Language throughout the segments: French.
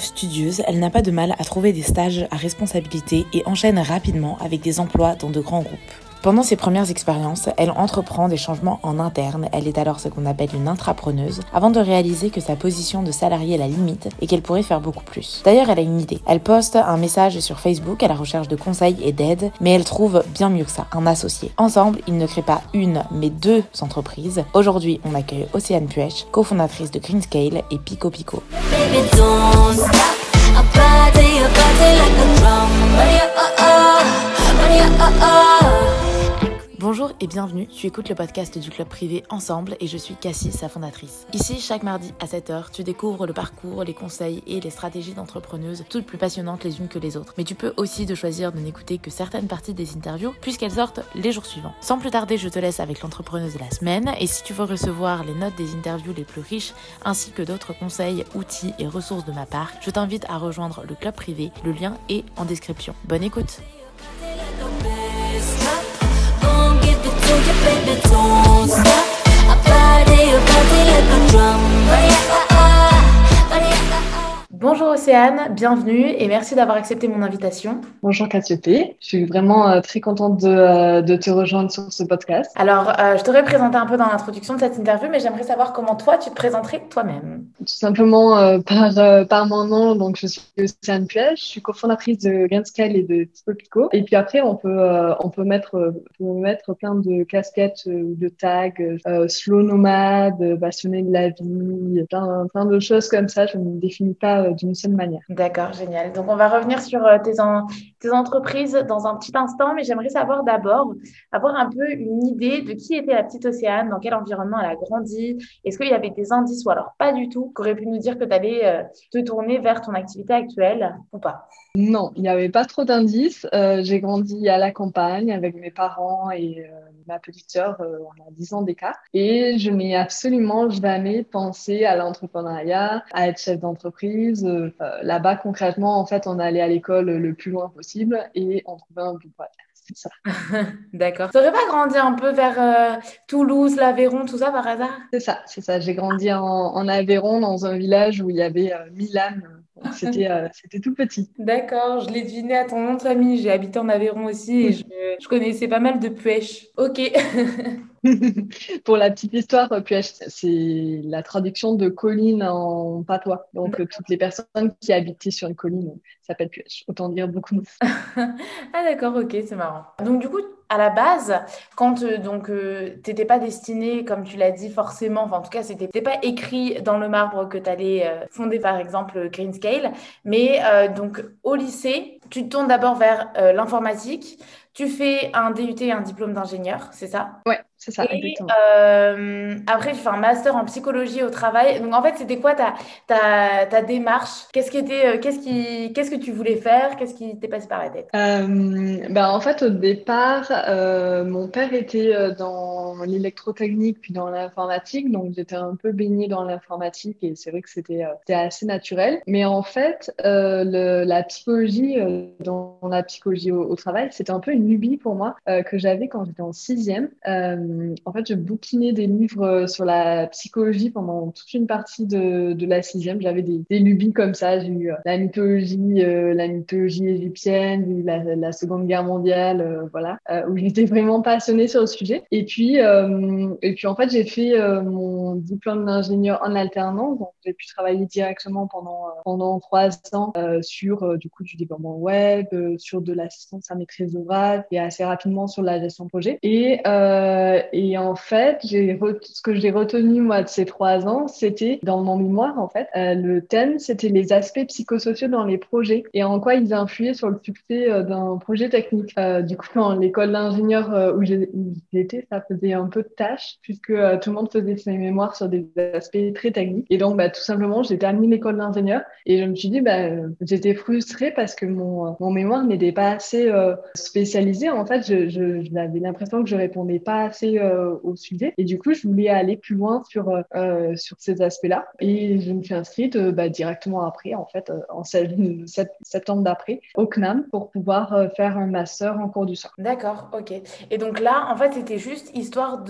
Studieuse, elle n'a pas de mal à trouver des stages à responsabilité et enchaîne rapidement avec des emplois dans de grands groupes. Pendant ses premières expériences, elle entreprend des changements en interne, elle est alors ce qu'on appelle une intrapreneuse, avant de réaliser que sa position de salarié est la limite et qu'elle pourrait faire beaucoup plus. D'ailleurs, elle a une idée. Elle poste un message sur Facebook à la recherche de conseils et d'aide, mais elle trouve bien mieux que ça, un associé. Ensemble, ils ne créent pas une, mais deux entreprises. Aujourd'hui, on accueille Océane Puech, cofondatrice de Greenscale et Pico Pico. Bonjour et bienvenue, tu écoutes le podcast du club privé Ensemble et je suis Cassie, sa fondatrice. Ici, chaque mardi à 7h, tu découvres le parcours, les conseils et les stratégies d'entrepreneuses, toutes plus passionnantes les unes que les autres. Mais tu peux aussi de choisir de n'écouter que certaines parties des interviews puisqu'elles sortent les jours suivants. Sans plus tarder, je te laisse avec l'entrepreneuse de la semaine et si tu veux recevoir les notes des interviews les plus riches ainsi que d'autres conseils, outils et ressources de ma part, je t'invite à rejoindre le club privé, le lien est en description. Bonne écoute baby, don't stop. A party, a party like a drum. Oh, yeah, oh, oh. Bonjour Océane, bienvenue et merci d'avoir accepté mon invitation. Bonjour Cassiopée, je suis vraiment euh, très contente de, euh, de, te rejoindre sur ce podcast. Alors, euh, je t'aurais présenté un peu dans l'introduction de cette interview, mais j'aimerais savoir comment toi tu te présenterais toi-même. Tout simplement par, par mon nom, donc je suis Océane Puel, je suis cofondatrice de Gainscale et de Pico Et puis après, on peut, on peut, mettre, mettre plein de casquettes ou de tags, slow nomade, passionné de la vie, plein, plein de choses comme ça. Je ne me définis pas euh, d'une seule manière. D'accord, génial. Donc, on va revenir sur euh, tes, tes entreprises dans un petit instant, mais j'aimerais savoir d'abord, avoir un peu une idée de qui était la petite Océane, dans quel environnement elle a grandi. Est-ce qu'il y avait des indices ou alors pas du tout, qu'aurait pu nous dire que tu allais euh, te tourner vers ton activité actuelle ou pas? Non, il n'y avait pas trop d'indices. J'ai grandi à la campagne avec mes parents et ma petite sœur, on a 10 ans d'écart. Et je n'ai absolument jamais pensé à l'entrepreneuriat, à être chef d'entreprise euh, là-bas, concrètement, en fait, on allait à l'école le plus loin possible et on trouvait un bout C'est ça. D'accord. Tu n'aurais pas grandi un peu vers euh, Toulouse, l'Aveyron, tout ça par hasard? C'est ça, c'est ça. J'ai grandi en, Aveyron, dans un village où il y avait euh, Milan. C'était c'était tout petit. D'accord, je l'ai deviné à ton nom de famille. J'ai habité en Aveyron aussi et je, je connaissais pas mal de pêche. Ok. Pour la petite histoire, Puech, c'est la traduction de colline en patois. Donc, toutes les personnes qui habitaient sur une colline s'appellent Puech. Autant dire beaucoup. ah, d'accord, ok, c'est marrant. Donc, du coup, à la base, quand euh, donc euh, t'étais pas destiné, comme tu l'as dit forcément, enfin en tout cas c'était pas écrit dans le marbre que tu allais euh, fonder par exemple Greenscale, mais donc au lycée, tu te tournes d'abord vers l'informatique, tu fais un DUT et un diplôme d'ingénieur, c'est ça? Ouais. C'est ça, exactement. Euh, après, tu fais un master en psychologie au travail. Donc, en fait, c'était quoi ta, ta, ta démarche? Qu'est-ce qui était, euh, qu'est-ce qui, qu'est-ce que tu voulais faire? Qu'est-ce qui t'est passé par la tête? Euh, ben, En fait, au départ, euh, mon père était dans l'électrotechnique puis dans l'informatique. Donc, j'étais un peu baignée dans l'informatique et c'est vrai que c'était, c'était assez naturel. Mais en fait, le, la psychologie, dans la psychologie au, au travail, c'était un peu une lubie pour moi que j'avais quand j'étais en sixième. Euh, en fait, je bouquinais des livres euh, sur la psychologie pendant toute une partie de, de la sixième. J'avais des, des, lubies comme ça. J'ai eu euh, la mythologie, la mythologie égyptienne, la, la, Seconde Guerre mondiale, voilà, où j'étais vraiment passionnée sur le sujet. Et puis, et puis en fait, j'ai fait mon diplôme d'ingénieur en alternance. Donc, j'ai pu travailler directement pendant pendant trois ans sur du coup du développement web, sur de l'assistance à maîtrise d'ouvrage et assez rapidement sur la gestion de projet. Et euh, et en fait, ce que j'ai retenu moi de ces trois ans, c'était dans mon mémoire en fait, euh, le thème c'était les aspects psychosociaux dans les projets et en quoi ils influaient sur le succès euh, d'un projet technique. Euh, du coup, dans l'école d'ingénieur où j'étais, ça faisait un peu de tâche puisque tout le monde faisait ses mémoires sur des aspects très techniques. Et donc, bah, tout simplement, j'ai terminé l'école d'ingénieur et je me suis dit, bah, j'étais frustrée parce que mon, mémoire n'était pas assez spécialisé. En fait, j'avais je, l'impression que je répondais pas assez euh, au sujet. Et du coup, je voulais aller plus loin sur, euh, euh, sur ces aspects-là. Et je me suis inscrite bah, directement après, en fait, en septembre d'après, au CNAM, pour pouvoir faire un master en cours du soir. D'accord, ok. Et donc là, en fait, c'était juste histoire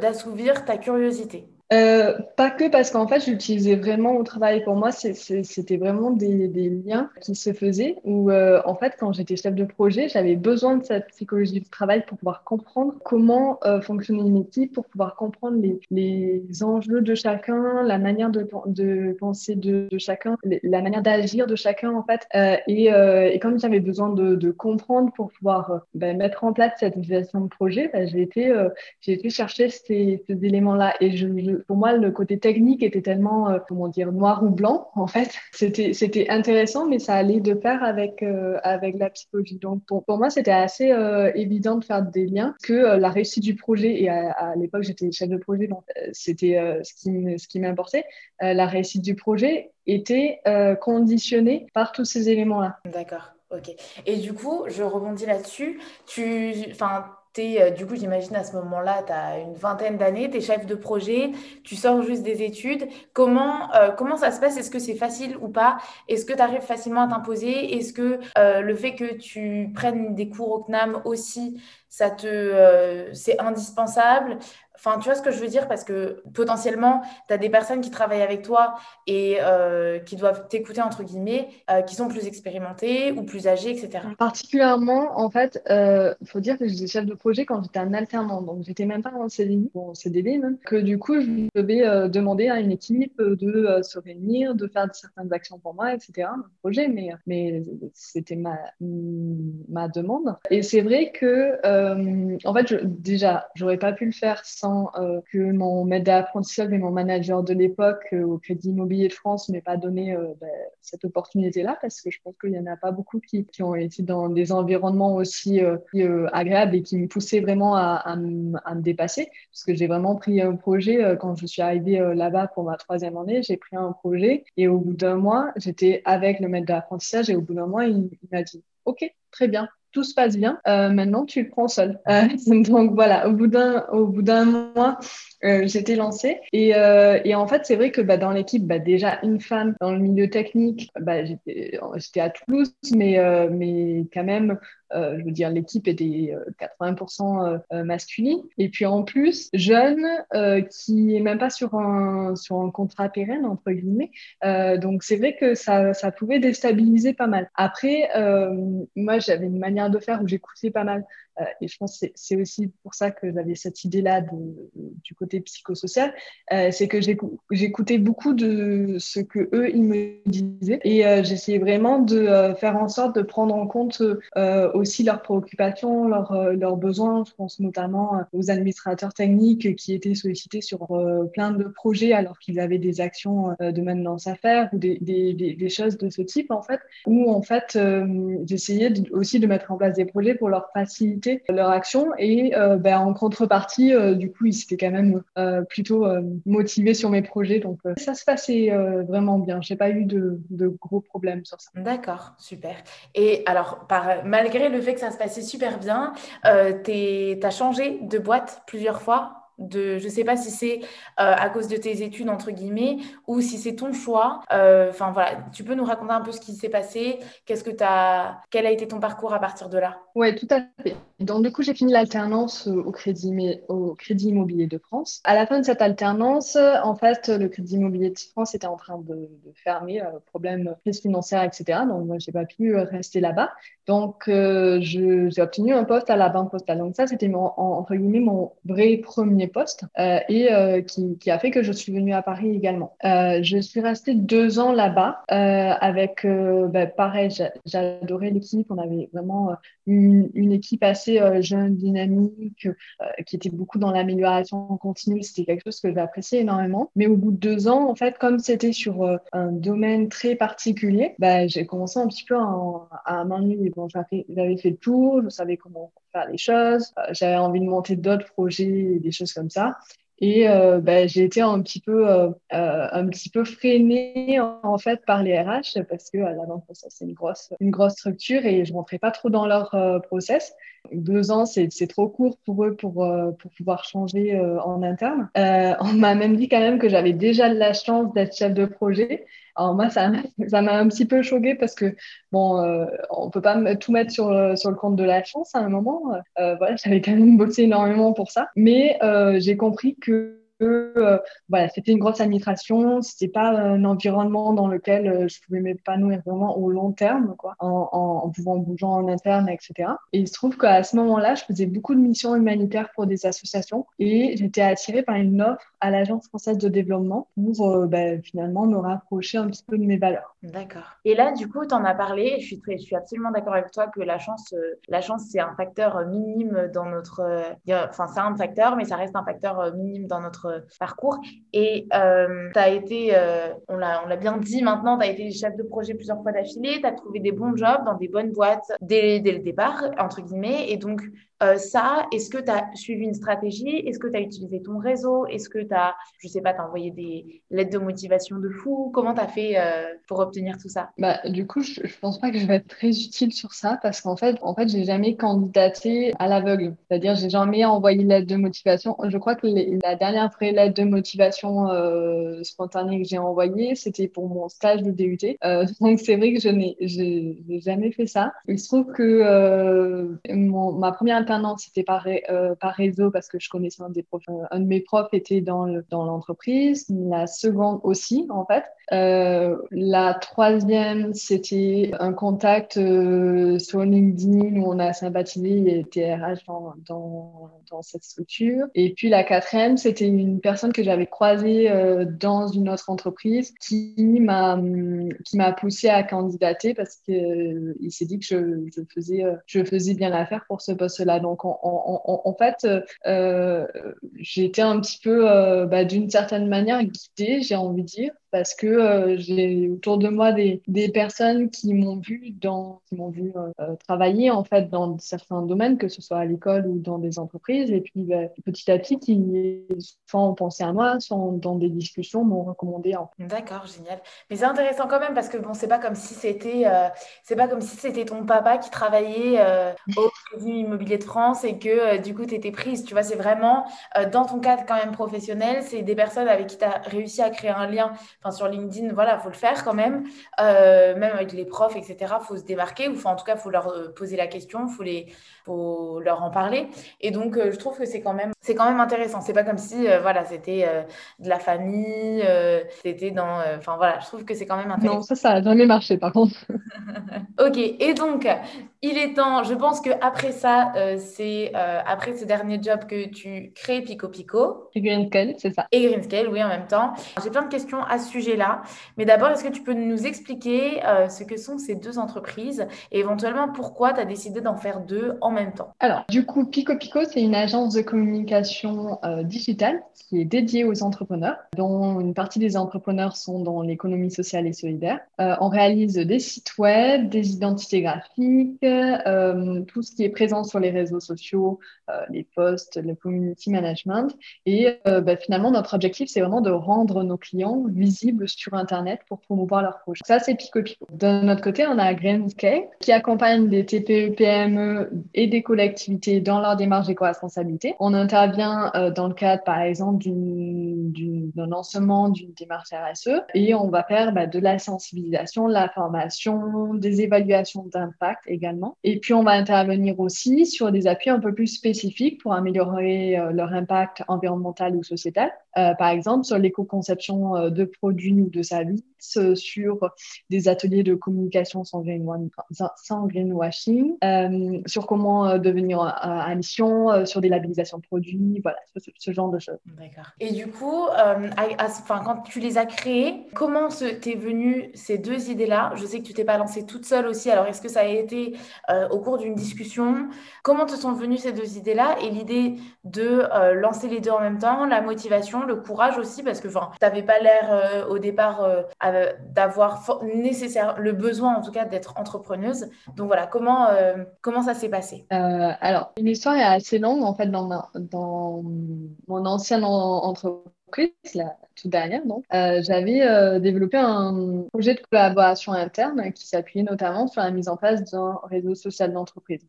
d'assouvir ta curiosité. Euh, Pas que parce qu'en fait, j'utilisais vraiment au travail. Pour moi, c'était vraiment des, des, liens qui se faisaient où, euh, en fait, quand j'étais chef de projet, j'avais besoin de cette psychologie du travail pour pouvoir comprendre comment euh, fonctionnait une équipe, pour pouvoir comprendre les, les enjeux de chacun, la manière de, de penser de, de, chacun, la manière d'agir de chacun, en fait. Euh, et, euh, et, comme j'avais besoin de, de, comprendre pour pouvoir ben, mettre en place cette gestion de projet, ben, j'ai été, été chercher ces, ces éléments-là. Et je, pour moi, le côté technique était tellement, euh, comment dire, noir ou blanc, en fait. C'était, c'était intéressant, mais ça allait de pair avec, euh, avec la psychologie. Donc, pour, moi, c'était assez euh, évident de faire des liens, que la réussite du projet, et à, l'époque, j'étais chef de projet, donc c'était ce qui, ce qui m'importait, la réussite du projet était conditionnée par tous ces éléments-là. D'accord. Ok. Et du coup, je rebondis là-dessus. Tu, enfin, euh, du coup, j'imagine à ce moment-là, tu as une vingtaine d'années, tu es chef de projet, tu sors juste des études. Comment, euh, comment ça se passe? Est-ce que c'est facile ou pas? Est-ce que tu arrives facilement à t'imposer? Est-ce que euh, le fait que tu prennes des cours au CNAM aussi, c'est indispensable? Enfin, tu vois ce que je veux dire? Parce que potentiellement, tu as des personnes qui travaillent avec toi et euh, qui doivent t'écouter, entre guillemets, euh, qui sont plus expérimentées ou plus âgées, etc. Particulièrement, en fait, il euh, faut dire que j'étais chef de projet quand j'étais un alternant. Donc, j'étais même pas en CDI, en CDD même. Que du coup, je devais demander à une équipe de se réunir, de faire certaines actions pour moi, etc. Un projet, mais, mais c'était ma, ma demande. Et c'est vrai que, en fait, je, déjà, j'aurais pas pu le faire sans euh, que mon maître d'apprentissage et mon manager de l'époque euh, au Crédit Immobilier de France m'aient pas donné euh, ben, cette opportunité-là parce que je pense qu'il y en a pas beaucoup qui, ont été dans des environnements aussi agréables et qui me poussaient vraiment à, à, me dépasser. Parce que j'ai vraiment pris un projet quand je suis arrivée là-bas pour ma troisième année, j'ai pris un projet et au bout d'un mois, j'étais avec le maître d'apprentissage et au bout d'un mois, il, il m'a dit OK, très bien, tout se passe bien. Euh, maintenant, tu le prends seul. Euh, donc voilà, au bout d'un au bout d'un mois, euh, j'étais lancée et, et en fait, c'est vrai que bah, dans l'équipe, bah, déjà une femme dans le milieu technique, bah, j'étais à Toulouse, mais mais quand même, je veux dire, l'équipe était 80% masculine. Et puis en plus, jeune, qui est même pas sur un sur un contrat pérenne entre guillemets. donc c'est vrai que ça ça pouvait déstabiliser pas mal. Après, moi, j'avais une manière de faire où j'écoutais pas mal. Euh, et je pense que c'est aussi pour ça que j'avais cette idée-là du côté psychosocial. Euh, c'est que j'écoutais beaucoup de ce que eux ils me disaient et euh, j'essayais vraiment de faire en sorte de prendre en compte aussi leurs préoccupations, leurs, besoins. Je pense notamment aux administrateurs techniques qui étaient sollicités sur plein de projets alors qu'ils avaient des actions de maintenance à faire ou des, choses de ce type en fait. Où en fait j'essayais aussi de mettre en place des projets pour leur faciliter leur action et euh, ben, en contrepartie, euh, du coup, ils étaient quand même euh, plutôt motivés sur mes projets. Donc ça se passait vraiment bien. J'ai pas eu de, de, gros problèmes sur ça. D'accord, super. Et alors, par, malgré le fait que ça se passait super bien, tu as changé de boîte plusieurs fois? Je sais pas si c'est à cause de tes études entre guillemets ou si c'est ton choix. Enfin voilà, tu peux nous raconter un peu ce qui s'est passé, qu'est-ce que as, quel a été ton parcours à partir de là? Ouais, tout à fait. Donc, du coup, j'ai fini l'alternance au crédit, au crédit Immobilier de France. À la fin de cette alternance, en fait, le Crédit Immobilier de France était en train de, fermer, euh, problème crise financière, etc. Donc, moi, j'ai pas pu rester là-bas. Donc, euh, j'ai obtenu un poste à la Banque Postale. Donc, ça, c'était entre guillemets, mon vrai premier poste euh, et euh, qui, a fait que je suis venue à Paris également. Euh, je suis restée deux ans là-bas avec, bah, pareil, j'adorais l'équipe. On avait vraiment une, équipe assez jeune, dynamique, qui était beaucoup dans l'amélioration continue. C'était quelque chose que j'appréciais énormément. Mais au bout de deux ans, en fait, comme c'était sur un domaine très particulier, bah, j'ai commencé un petit peu à, à m'ennuyer bon, j'avais fait le tour, je savais comment faire les choses, euh, j'avais envie de monter d'autres projets, des choses comme ça. Et euh, ben, j'ai été un petit peu, euh, un petit peu freinée en, fait par les RH parce que la banque c'est une grosse, une grosse structure et je rentrais pas trop dans leur process. Deux ans, c'est trop court pour eux pour, pour pouvoir changer en interne. on m'a même dit quand même que j'avais déjà de la chance d'être chef de projet. Alors moi, ça m'a un petit peu choqué parce que bon, euh, on peut pas tout mettre sur euh, sur le compte de la chance à un moment. Euh, voilà, j'avais quand même bossé énormément pour ça, mais euh, j'ai compris que euh, voilà, c'était une grosse administration, c'était pas un environnement dans lequel euh, je pouvais m'épanouir vraiment au long terme, quoi, en, en, en pouvant bougeant en interne, etc. Et il se trouve qu'à ce moment-là, je faisais beaucoup de missions humanitaires pour des associations et j'étais attirée par une offre à l'Agence française de développement pour euh, ben, finalement me rapprocher un petit peu de mes valeurs. D'accord. Et là, du coup, tu en as parlé. Je suis, très, je suis absolument d'accord avec toi que la chance, la chance, c'est un facteur minime dans notre. Enfin, c'est un facteur, mais ça reste un facteur minime dans notre parcours. Et euh, tu as été, euh, on l'a bien dit maintenant, tu as été chef de projet plusieurs fois d'affilée, tu as trouvé des bons jobs dans des bonnes boîtes dès, dès le départ, entre guillemets. Et donc, euh, ça, est-ce que tu as suivi une stratégie? Est-ce que tu as utilisé ton réseau? Est-ce que tu as, je sais pas, t'as envoyé des lettres de motivation de fou? Comment tu as fait euh, pour obtenir tout ça? Bah, Du coup, je, je pense pas que je vais être très utile sur ça parce qu'en fait, en fait, j'ai jamais candidaté à l'aveugle. C'est-à-dire, j'ai jamais envoyé une lettre de motivation. Je crois que la dernière vraie lettre de motivation euh, spontanée que j'ai envoyée, c'était pour mon stage de DUT. Donc, c'est vrai que je n'ai jamais fait ça. Il se trouve que ma première alternance, c'était par, euh, par réseau parce que je connaissais un des profs. Euh, un de mes profs était dans l'entreprise. la seconde aussi, en fait. Euh, la troisième, c'était un contact sur LinkedIn où on a sympathisé et TRH dans, dans, cette structure. Et puis la quatrième, c'était une personne que j'avais croisée dans une autre entreprise qui m'a qui m'a poussé à candidater parce que euh, il s'est dit que je faisais bien l'affaire pour ce poste-là. Donc en, fait, j'ai été un petit peu bah, d'une certaine manière guidée, j'ai envie de dire parce que euh, j'ai autour de moi des, personnes qui m'ont vu dans qui m'ont vu euh, euh, travailler en fait dans certains domaines que ce soit à l'école ou dans des entreprises. Et puis bah, petit à petit qui soit ont pensé à moi soit dans des discussions m'ont recommandé en d'accord génial. Mais c'est intéressant quand même parce que bon c'est pas comme si c'était c'est pas comme si c'était ton papa qui travaillait au Crédit Immobilier de France et que du coup tu étais prise tu vois c'est vraiment dans ton cadre quand même professionnel c'est des personnes avec qui tu as réussi à créer un lien sur LinkedIn, voilà, faut le faire quand même. Euh, même avec les profs, etc., faut se démarquer. Ou enfin, en tout cas, faut leur euh, poser la question, faut les, faut leur en parler. Et donc, euh, je trouve que c'est quand même, c'est quand même intéressant. C'est pas comme si, voilà, c'était de la famille, c'était dans, enfin voilà, je trouve que c'est quand même intéressant. Non, ça, ça a jamais marché, par contre. ok. Et donc, il est temps. Je pense que après c'est après ce dernier job que tu crées Pico Pico. Et Greenscale, c'est ça. Et Greenscale, oui, en même temps. J'ai plein de questions à ce sujet-là. Mais d'abord, est-ce que tu peux nous expliquer euh, ce que sont ces deux entreprises et éventuellement pourquoi tu as décidé d'en faire deux en même temps? Alors, du coup, Pico Pico, c'est une agence de communication euh, digitale qui est dédiée aux entrepreneurs, dont une partie des entrepreneurs sont dans l'économie sociale et solidaire. Euh, on réalise des sites web, des identités graphiques, tout ce qui est présent sur les réseaux sociaux, les posts, le community management. Et bah, finalement, notre objectif, c'est vraiment de rendre nos clients visibles sur Internet pour promouvoir leurs projets. Ça, c'est Pico Pico. De notre côté, on a Greenscale qui accompagne des TPE, PME et des collectivités dans leur démarche d'éco-responsabilité. On intervient euh, dans le cadre, par exemple, d'un lancement d'une démarche RSE et on va faire bah, de la sensibilisation, de la formation, des évaluations d'impact également. Et puis, on va intervenir aussi sur des appuis un peu plus spécifiques pour améliorer euh, leur impact environnemental ou sociétal. Euh, par exemple, sur l'éco-conception euh, de produits ou de services, sur des ateliers de communication sans, greenwashing, sur comment devenir à, mission, sur des labellisations de produits, voilà, ce, genre de choses. D'accord. Et du coup, quand tu les as créés, comment t'es venu ces deux idées-là? Je sais que tu t'es pas lancée toute seule aussi, alors est-ce que ça a été au cours d'une discussion? Comment te sont venues ces deux idées-là? Et l'idée de lancer les deux en même temps, la motivation le courage aussi, parce que tu n'avais pas l'air euh, au départ euh, d'avoir nécessaire le besoin en tout cas d'être entrepreneuse. Donc voilà, comment, euh, comment ça s'est passé? Alors, une histoire est assez longue en fait dans, dans mon ancienne entreprise, la, toute dernière, donc, j'avais développé un projet de collaboration interne qui s'appuyait notamment sur la mise en place d'un réseau social d'entreprise.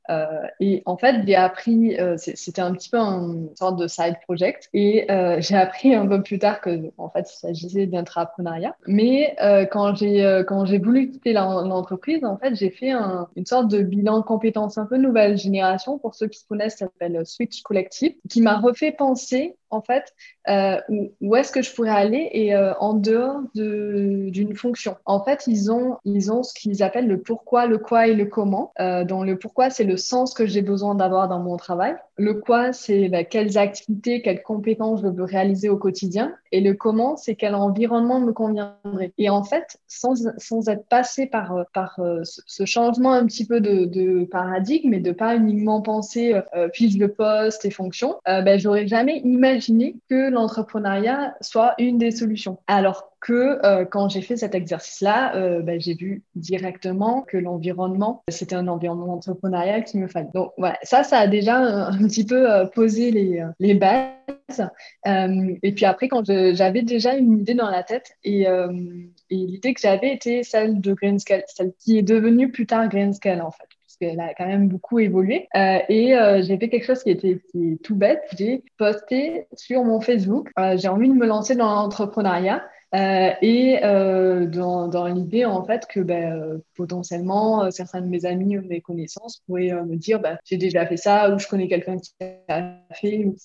et en fait, j'ai appris, c'était un petit peu une sorte de side project, et j'ai appris un peu plus tard que, en fait, il s'agissait d'intrapreneuriat. Mais quand j'ai quand j'ai voulu quitter l'entreprise, en fait, j'ai fait un, une sorte de bilan compétences un peu nouvelle génération. Pour ceux qui connaissent, ça s'appelle Switch Collective, qui m'a refait penser en fait, euh, où, est-ce que je pourrais aller et euh, en dehors d'une fonction. En fait, ils ont, ils ont ce qu'ils appellent le pourquoi, le quoi et le comment. Euh, donc, le pourquoi, c'est le sens que j'ai besoin d'avoir dans mon travail. Le quoi, c'est bah, quelles activités, quelles compétences je veux réaliser au quotidien. Et le comment, c'est quel environnement me conviendrait. Et en fait, sans, sans être passé par, euh, par euh, ce changement un petit peu de, de paradigme et de pas uniquement penser euh, fiche de poste et fonction, euh, ben, j'aurais jamais imaginé que l'entrepreneuriat soit une des solutions. Alors que euh, quand j'ai fait cet exercice-là, euh, ben, j'ai vu directement que l'environnement, c'était un environnement entrepreneurial qui me fallait. Donc voilà, ça, ça a déjà un, petit peu euh, posé les, les bases. et puis après, quand j'avais déjà une idée dans la tête, et, et l'idée que j'avais était celle de Greenscale, celle qui est devenue plus tard Greenscale en fait puisqu'elle a quand même beaucoup évolué. Euh, et euh, j'ai fait quelque chose qui était tout bête. J'ai posté sur mon Facebook. Euh, j'ai envie de me lancer dans l'entrepreneuriat. Euh, et euh, dans, l'idée en fait que ben, euh, potentiellement certains de mes amis ou mes connaissances pourraient me dire ben, j'ai déjà fait ça ou je connais quelqu'un qui a fait ou,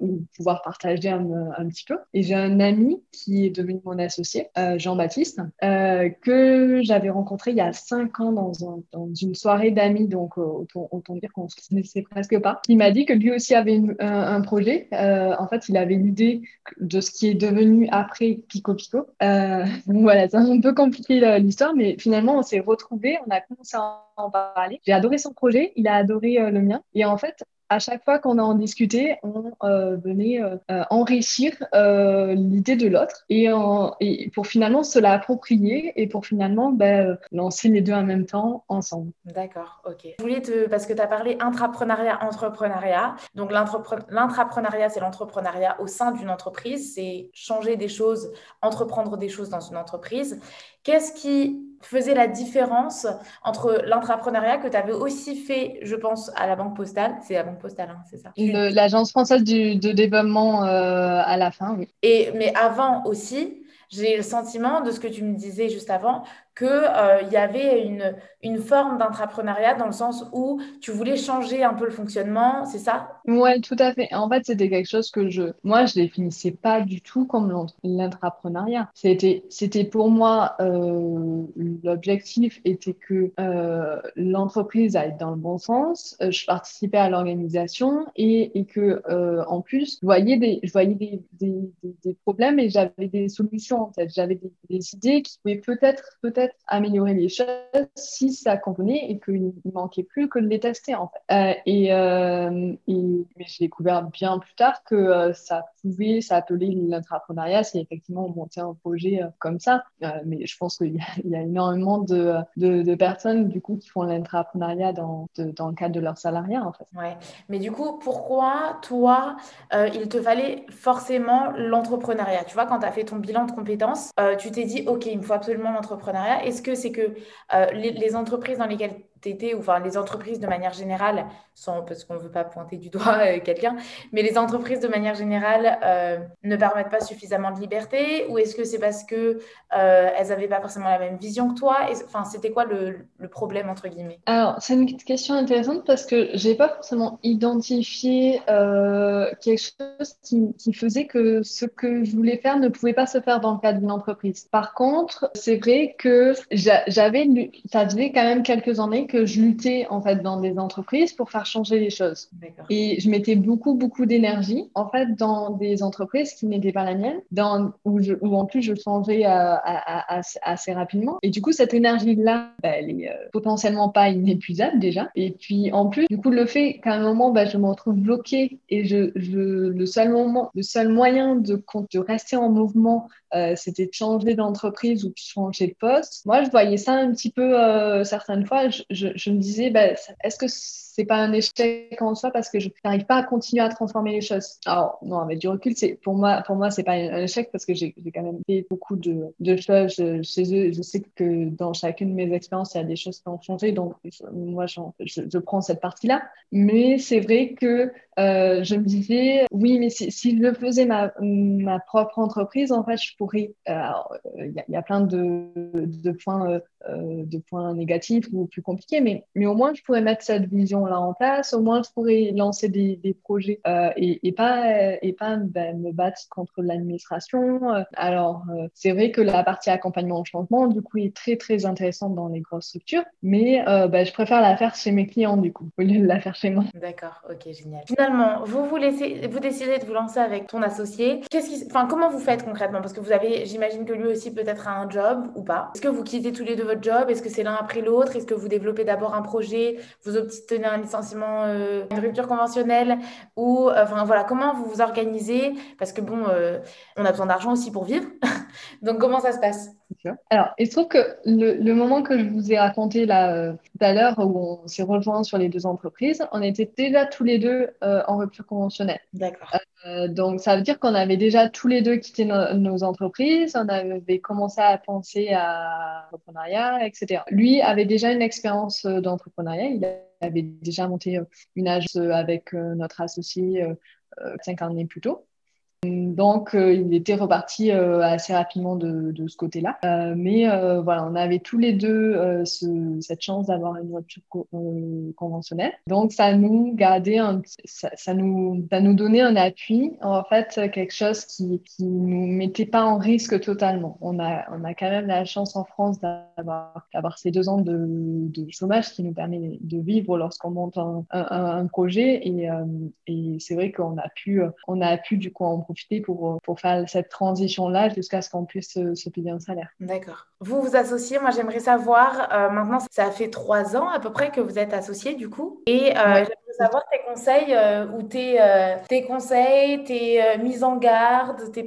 ou pouvoir partager un, petit peu. Et j'ai un ami qui est devenu mon associé, Jean-Baptiste, que j'avais rencontré il y a cinq ans dans, un, dans une soirée d'amis, donc autant, autant, dire qu'on se connaissait presque pas. Il m'a dit que lui aussi avait une, un, un, projet. en fait, il avait l'idée de ce qui est devenu après Pico Pico. Euh, voilà, c'est un peu compliqué l'histoire, mais finalement, on s'est retrouvés, on a commencé à en parler. J'ai adoré son projet, il a adoré euh, le mien. Et en fait, à chaque fois qu'on en discutait, on euh, venait euh, euh, enrichir l'idée de l'autre et, et, pour finalement se l'approprier et pour finalement ben, lancer les deux en même temps ensemble. D'accord, ok. Je voulais te, parce que tu as parlé intrapreneuriat, entrepreneuriat. Donc l'intrapreneuriat, c'est l'entrepreneuriat au sein d'une entreprise, c'est changer des choses, entreprendre des choses dans une entreprise. Qu'est-ce qui faisait la différence entre l'intrapreneuriat que tu avais aussi fait, je pense, à la Banque Postale? C'est la Banque Postale, hein, c'est ça L'Agence française du, de développement euh, à la fin, oui. Et, mais avant aussi, j'ai le sentiment de ce que tu me disais juste avant, qu'il euh, y avait une, une forme d'intrapreneuriat dans le sens où tu voulais changer un peu le fonctionnement, c'est ça? Oui, tout à fait. En fait, c'était quelque chose que je, moi, je définissais pas du tout comme l'intrapreneuriat. C'était, c'était pour moi, euh, l'objectif était que euh, l'entreprise aille dans le bon sens, euh, je participais à l'organisation et, et que, en plus, je voyais des, je voyais des, des, problèmes et j'avais des solutions en tête. J'avais des, des idées qui pouvaient peut-être, peut-être améliorer les choses si ça convenait et qu'il ne manquait plus que de les tester en fait. Euh, et, euh, j'ai découvert bien plus tard que euh, ça pouvait s'appeler l'entrepreneuriat si effectivement on montait un projet comme ça. mais je pense qu'il y, a énormément de, de, de, personnes du coup qui font l'entrepreneuriat dans, dans le cadre de leur salariat en fait. Ouais. Mais du coup, pourquoi toi, il te fallait forcément l'entrepreneuriat? Tu vois, quand tu as fait ton bilan de compétences, tu t'es dit, OK, il me faut absolument l'entrepreneuriat est-ce que c'est que euh, les, entreprises dans lesquelles tu ou enfin les entreprises de manière générale, sans, parce qu'on ne veut pas pointer du doigt euh, quelqu'un, mais les entreprises de manière générale euh, ne permettent pas suffisamment de liberté Ou est-ce que c'est parce qu'elles n'avaient pas forcément la même vision que toi? Enfin, c'était quoi le, problème, entre guillemets? Alors, c'est une question intéressante parce que je n'ai pas forcément identifié quelque chose qui, qui faisait que ce que je voulais faire ne pouvait pas se faire dans le cadre d'une entreprise. Par contre, c'est vrai que j'avais, ça faisait quand même quelques années que je luttais en fait dans des entreprises pour faire changer les choses. Et je mettais beaucoup, beaucoup d'énergie en fait dans des entreprises qui n'étaient pas la mienne, dans, où, je, où en plus je changeais euh, assez rapidement. Et du coup, cette énergie-là, bah, elle est euh, potentiellement pas inépuisable déjà. Et puis en plus, du coup, le fait qu'à un moment, bah, je me retrouve bloquée et je, je, le seul moment, le seul moyen de, de rester en mouvement, euh, c'était de changer d'entreprise ou de changer de poste. Moi, je voyais ça un petit peu, euh, certaines fois, je, je, me disais, bah, est-ce que c'est pas un échec en soi parce que je n'arrive pas à continuer à transformer les choses. Alors non, mais du recul, c'est pour moi, pour moi, c'est pas un échec parce que j'ai quand même fait beaucoup de, choses chez eux. Je sais que dans chacune de mes expériences, il y a des choses qui ont changé, donc moi, je, prends cette partie-là. Mais c'est vrai que euh, je me disais, oui, mais si, si, je faisais ma, propre entreprise, en fait, je pourrais. Euh, il y, a plein de, points, euh, de points négatifs ou plus compliqués, mais, mais au moins, je pourrais mettre cette vision-là en place. Au moins, je pourrais lancer des, projets et, et, pas, et pas me battre contre l'administration. Alors, c'est vrai que la partie accompagnement au changement, du coup, est très, très intéressante dans les grosses structures, mais ben, je préfère la faire chez mes clients, du coup, au lieu de la faire chez moi. D'accord, ok, génial vous vous laissez, vous décidez de vous lancer avec ton associé. Qui, comment vous faites concrètement? Parce que vous avez, j'imagine que lui aussi peut-être a un job ou pas. Est-ce que vous quittez tous les deux job? Est-ce que c'est l'un après l'autre? Est-ce que vous développez d'abord un projet Vous obtenez un licenciement, euh, une rupture conventionnelle Ou, euh, enfin voilà, comment vous vous organisez? Parce que bon, euh, on a besoin d'argent aussi pour vivre. Donc comment ça se passe? Alors, il se trouve que le, moment que je vous ai raconté là euh, tout à l'heure, où on s'est rejoint sur les deux entreprises, on était déjà tous les deux euh, en rupture conventionnelle. D'accord. Euh, donc, ça veut dire qu'on avait déjà tous les deux quitté nos entreprises, on avait commencé à penser à l'entrepreneuriat, etc. Lui avait déjà une expérience d'entrepreneuriat, il avait déjà monté une agence avec notre associé cinq années plus tôt. Donc, euh, il était reparti euh, assez rapidement de, de ce côté-là. Euh, mais voilà, on avait tous les deux ce, cette chance d'avoir une voiture conventionnelle. Donc, ça nous gardait un, ça, ça, nous, ça nous donnait un appui, en fait, quelque chose qui, qui nous mettait pas en risque totalement. On a, on a quand même la chance en France d'avoir, d'avoir ces deux ans de, de, chômage qui nous permet de vivre lorsqu'on monte un, un, un, projet. Et, et c'est vrai qu'on a pu, on a pu du coup en profiter pour, pour faire cette transition-là jusqu'à ce qu'on puisse se, payer un salaire. D'accord. Vous vous associez, moi j'aimerais savoir, euh, maintenant ça fait trois ans à peu près que vous êtes associé du coup, et euh, savoir tes conseils euh, ou tes, tes conseils, tes mises en garde, tes,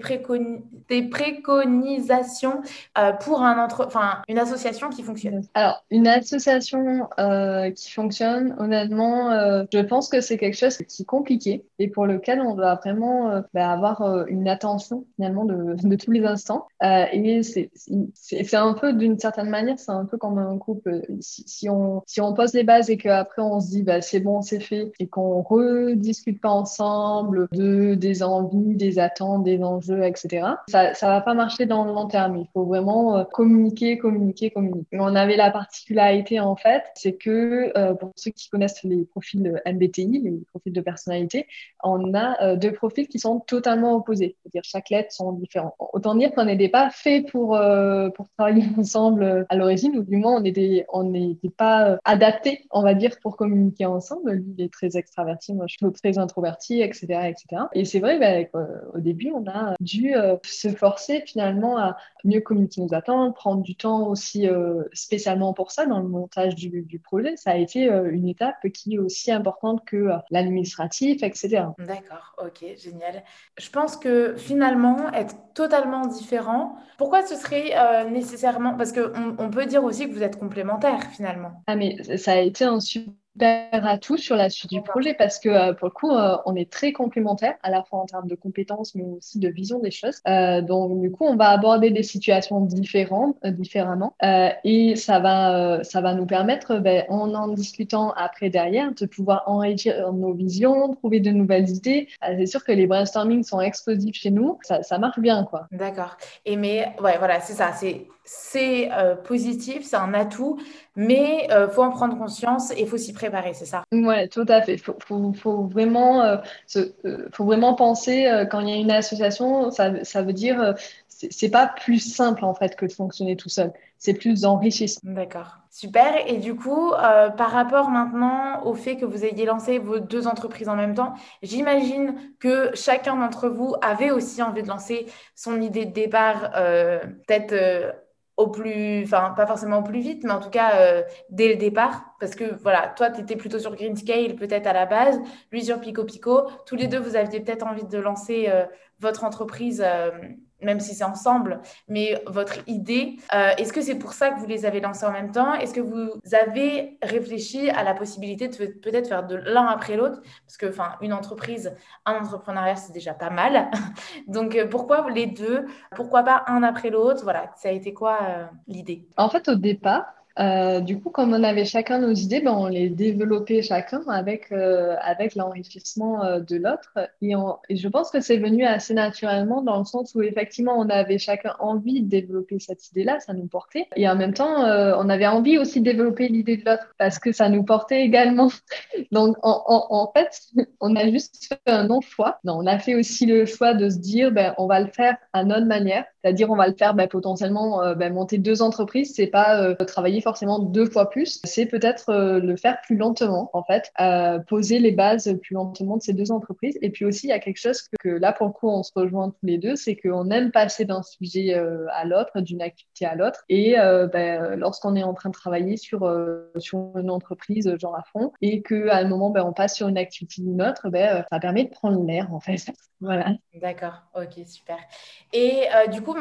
tes préconisations pour un entre enfin, une association qui fonctionne. Alors, une association qui fonctionne, honnêtement, je pense que c'est quelque chose qui est compliqué et pour lequel on doit vraiment bah, avoir une attention finalement de, de tous les instants. et c'est un peu, d'une certaine manière, c'est un peu comme un couple. Si, si, on, si on pose les bases et qu'après on se dit, bah, c'est bon, c'est fait, et qu'on rediscute pas ensemble de des envies, des attentes, des enjeux, etc. Ça, ça va pas marcher dans le long terme. Il faut vraiment euh, communiquer, communiquer, communiquer. On avait la particularité en fait, c'est que euh, pour ceux qui connaissent les profils MBTI, les profils de personnalité, on a euh, deux profils qui sont totalement opposés. C'est-à-dire chaque lettre sont différents. Autant dire qu'on n'était pas fait pour pour travailler ensemble à l'origine, ou du moins on n'était on n'était pas adapté, on va dire, pour communiquer ensemble. Lui, est très extraverti, moi je suis très introverti, etc. etc. Et c'est vrai, bah, au début, on a dû euh, se forcer finalement à mieux communiquer nos attentes, prendre du temps aussi euh, spécialement pour ça dans le montage du, projet. Ça a été euh, une étape qui est aussi importante que l'administratif, etc. D'accord, ok, génial. Je pense que finalement, être totalement différent, pourquoi ce serait Parce qu'on on peut dire aussi que vous êtes complémentaires finalement. Ah mais ça a été un super à tout sur la suite du projet parce que euh, pour le coup, euh, on est très complémentaires à la fois en termes de compétences mais aussi de vision des choses. Euh, donc du coup, on va aborder des situations différentes, différemment, et ça va, ça va nous permettre, ben, en en discutant après derrière, de pouvoir enrichir nos visions, trouver de nouvelles idées. c'est sûr que les brainstorming sont explosifs chez nous, ça, ça marche bien, quoi. D'accord. Et mais ouais, voilà, c'est ça, c'est c'est positif, c'est un atout, mais il faut en prendre conscience et il faut s'y préparer préparer, c'est ça? Ouais, tout à fait. Faut, faut, vraiment, euh, euh, faut vraiment penser euh, quand il y a une association, ça, ça veut dire c'est pas plus simple en fait que de fonctionner tout seul. C'est plus enrichissant. D'accord. Super. Et du coup, par rapport maintenant au fait que vous ayez lancé vos deux entreprises en même temps, j'imagine que chacun d'entre vous avait aussi envie de lancer son idée de départ, peut-être au plus, enfin pas forcément au plus vite, mais en tout cas euh, dès le départ, parce que voilà, toi tu étais plutôt sur Green Scale peut-être à la base, lui sur Pico Pico, tous les deux vous aviez peut-être envie de lancer euh, votre entreprise, euh, même si c'est ensemble, mais votre idée. Est-ce que c'est pour ça que vous les avez lancés en même temps? Est-ce que vous avez réfléchi à la possibilité de peut-être faire de l'un après l'autre? Parce que, enfin, une entreprise, un entrepreneuriat, c'est déjà pas mal. Donc, pourquoi les deux? Pourquoi pas un après l'autre? Voilà, ça a été quoi l'idée? En fait, au départ, euh, du coup, comme on avait chacun nos idées, ben, on les développait chacun avec, euh, avec l'enrichissement euh, de l'autre. Et, et, je pense que c'est venu assez naturellement dans le sens où effectivement, on avait chacun envie de développer cette idée-là, ça nous portait. Et en même temps, on avait envie aussi de développer l'idée de l'autre parce que ça nous portait également. Donc, en, en, en, fait, on a juste fait un non-choix. Non, on a fait aussi le choix de se dire, ben, on va le faire à notre manière. C'est-à-dire, on va le faire ben, potentiellement, ben, monter deux entreprises, c'est pas travailler forcément deux fois plus, c'est peut-être euh, le faire plus lentement, en fait, euh, poser les bases plus lentement de ces deux entreprises. Et puis aussi, il y a quelque chose que, là, pour le coup, on se rejoint tous les deux, c'est qu'on aime passer d'un sujet euh, à l'autre, d'une activité à l'autre. Et ben, lorsqu'on est en train de travailler sur, sur une entreprise, genre à fond, et qu'à un moment, ben, on passe sur une activité ou une autre, ben, ça permet de prendre l'air, en fait. voilà. D'accord, ok, super. Et du coup,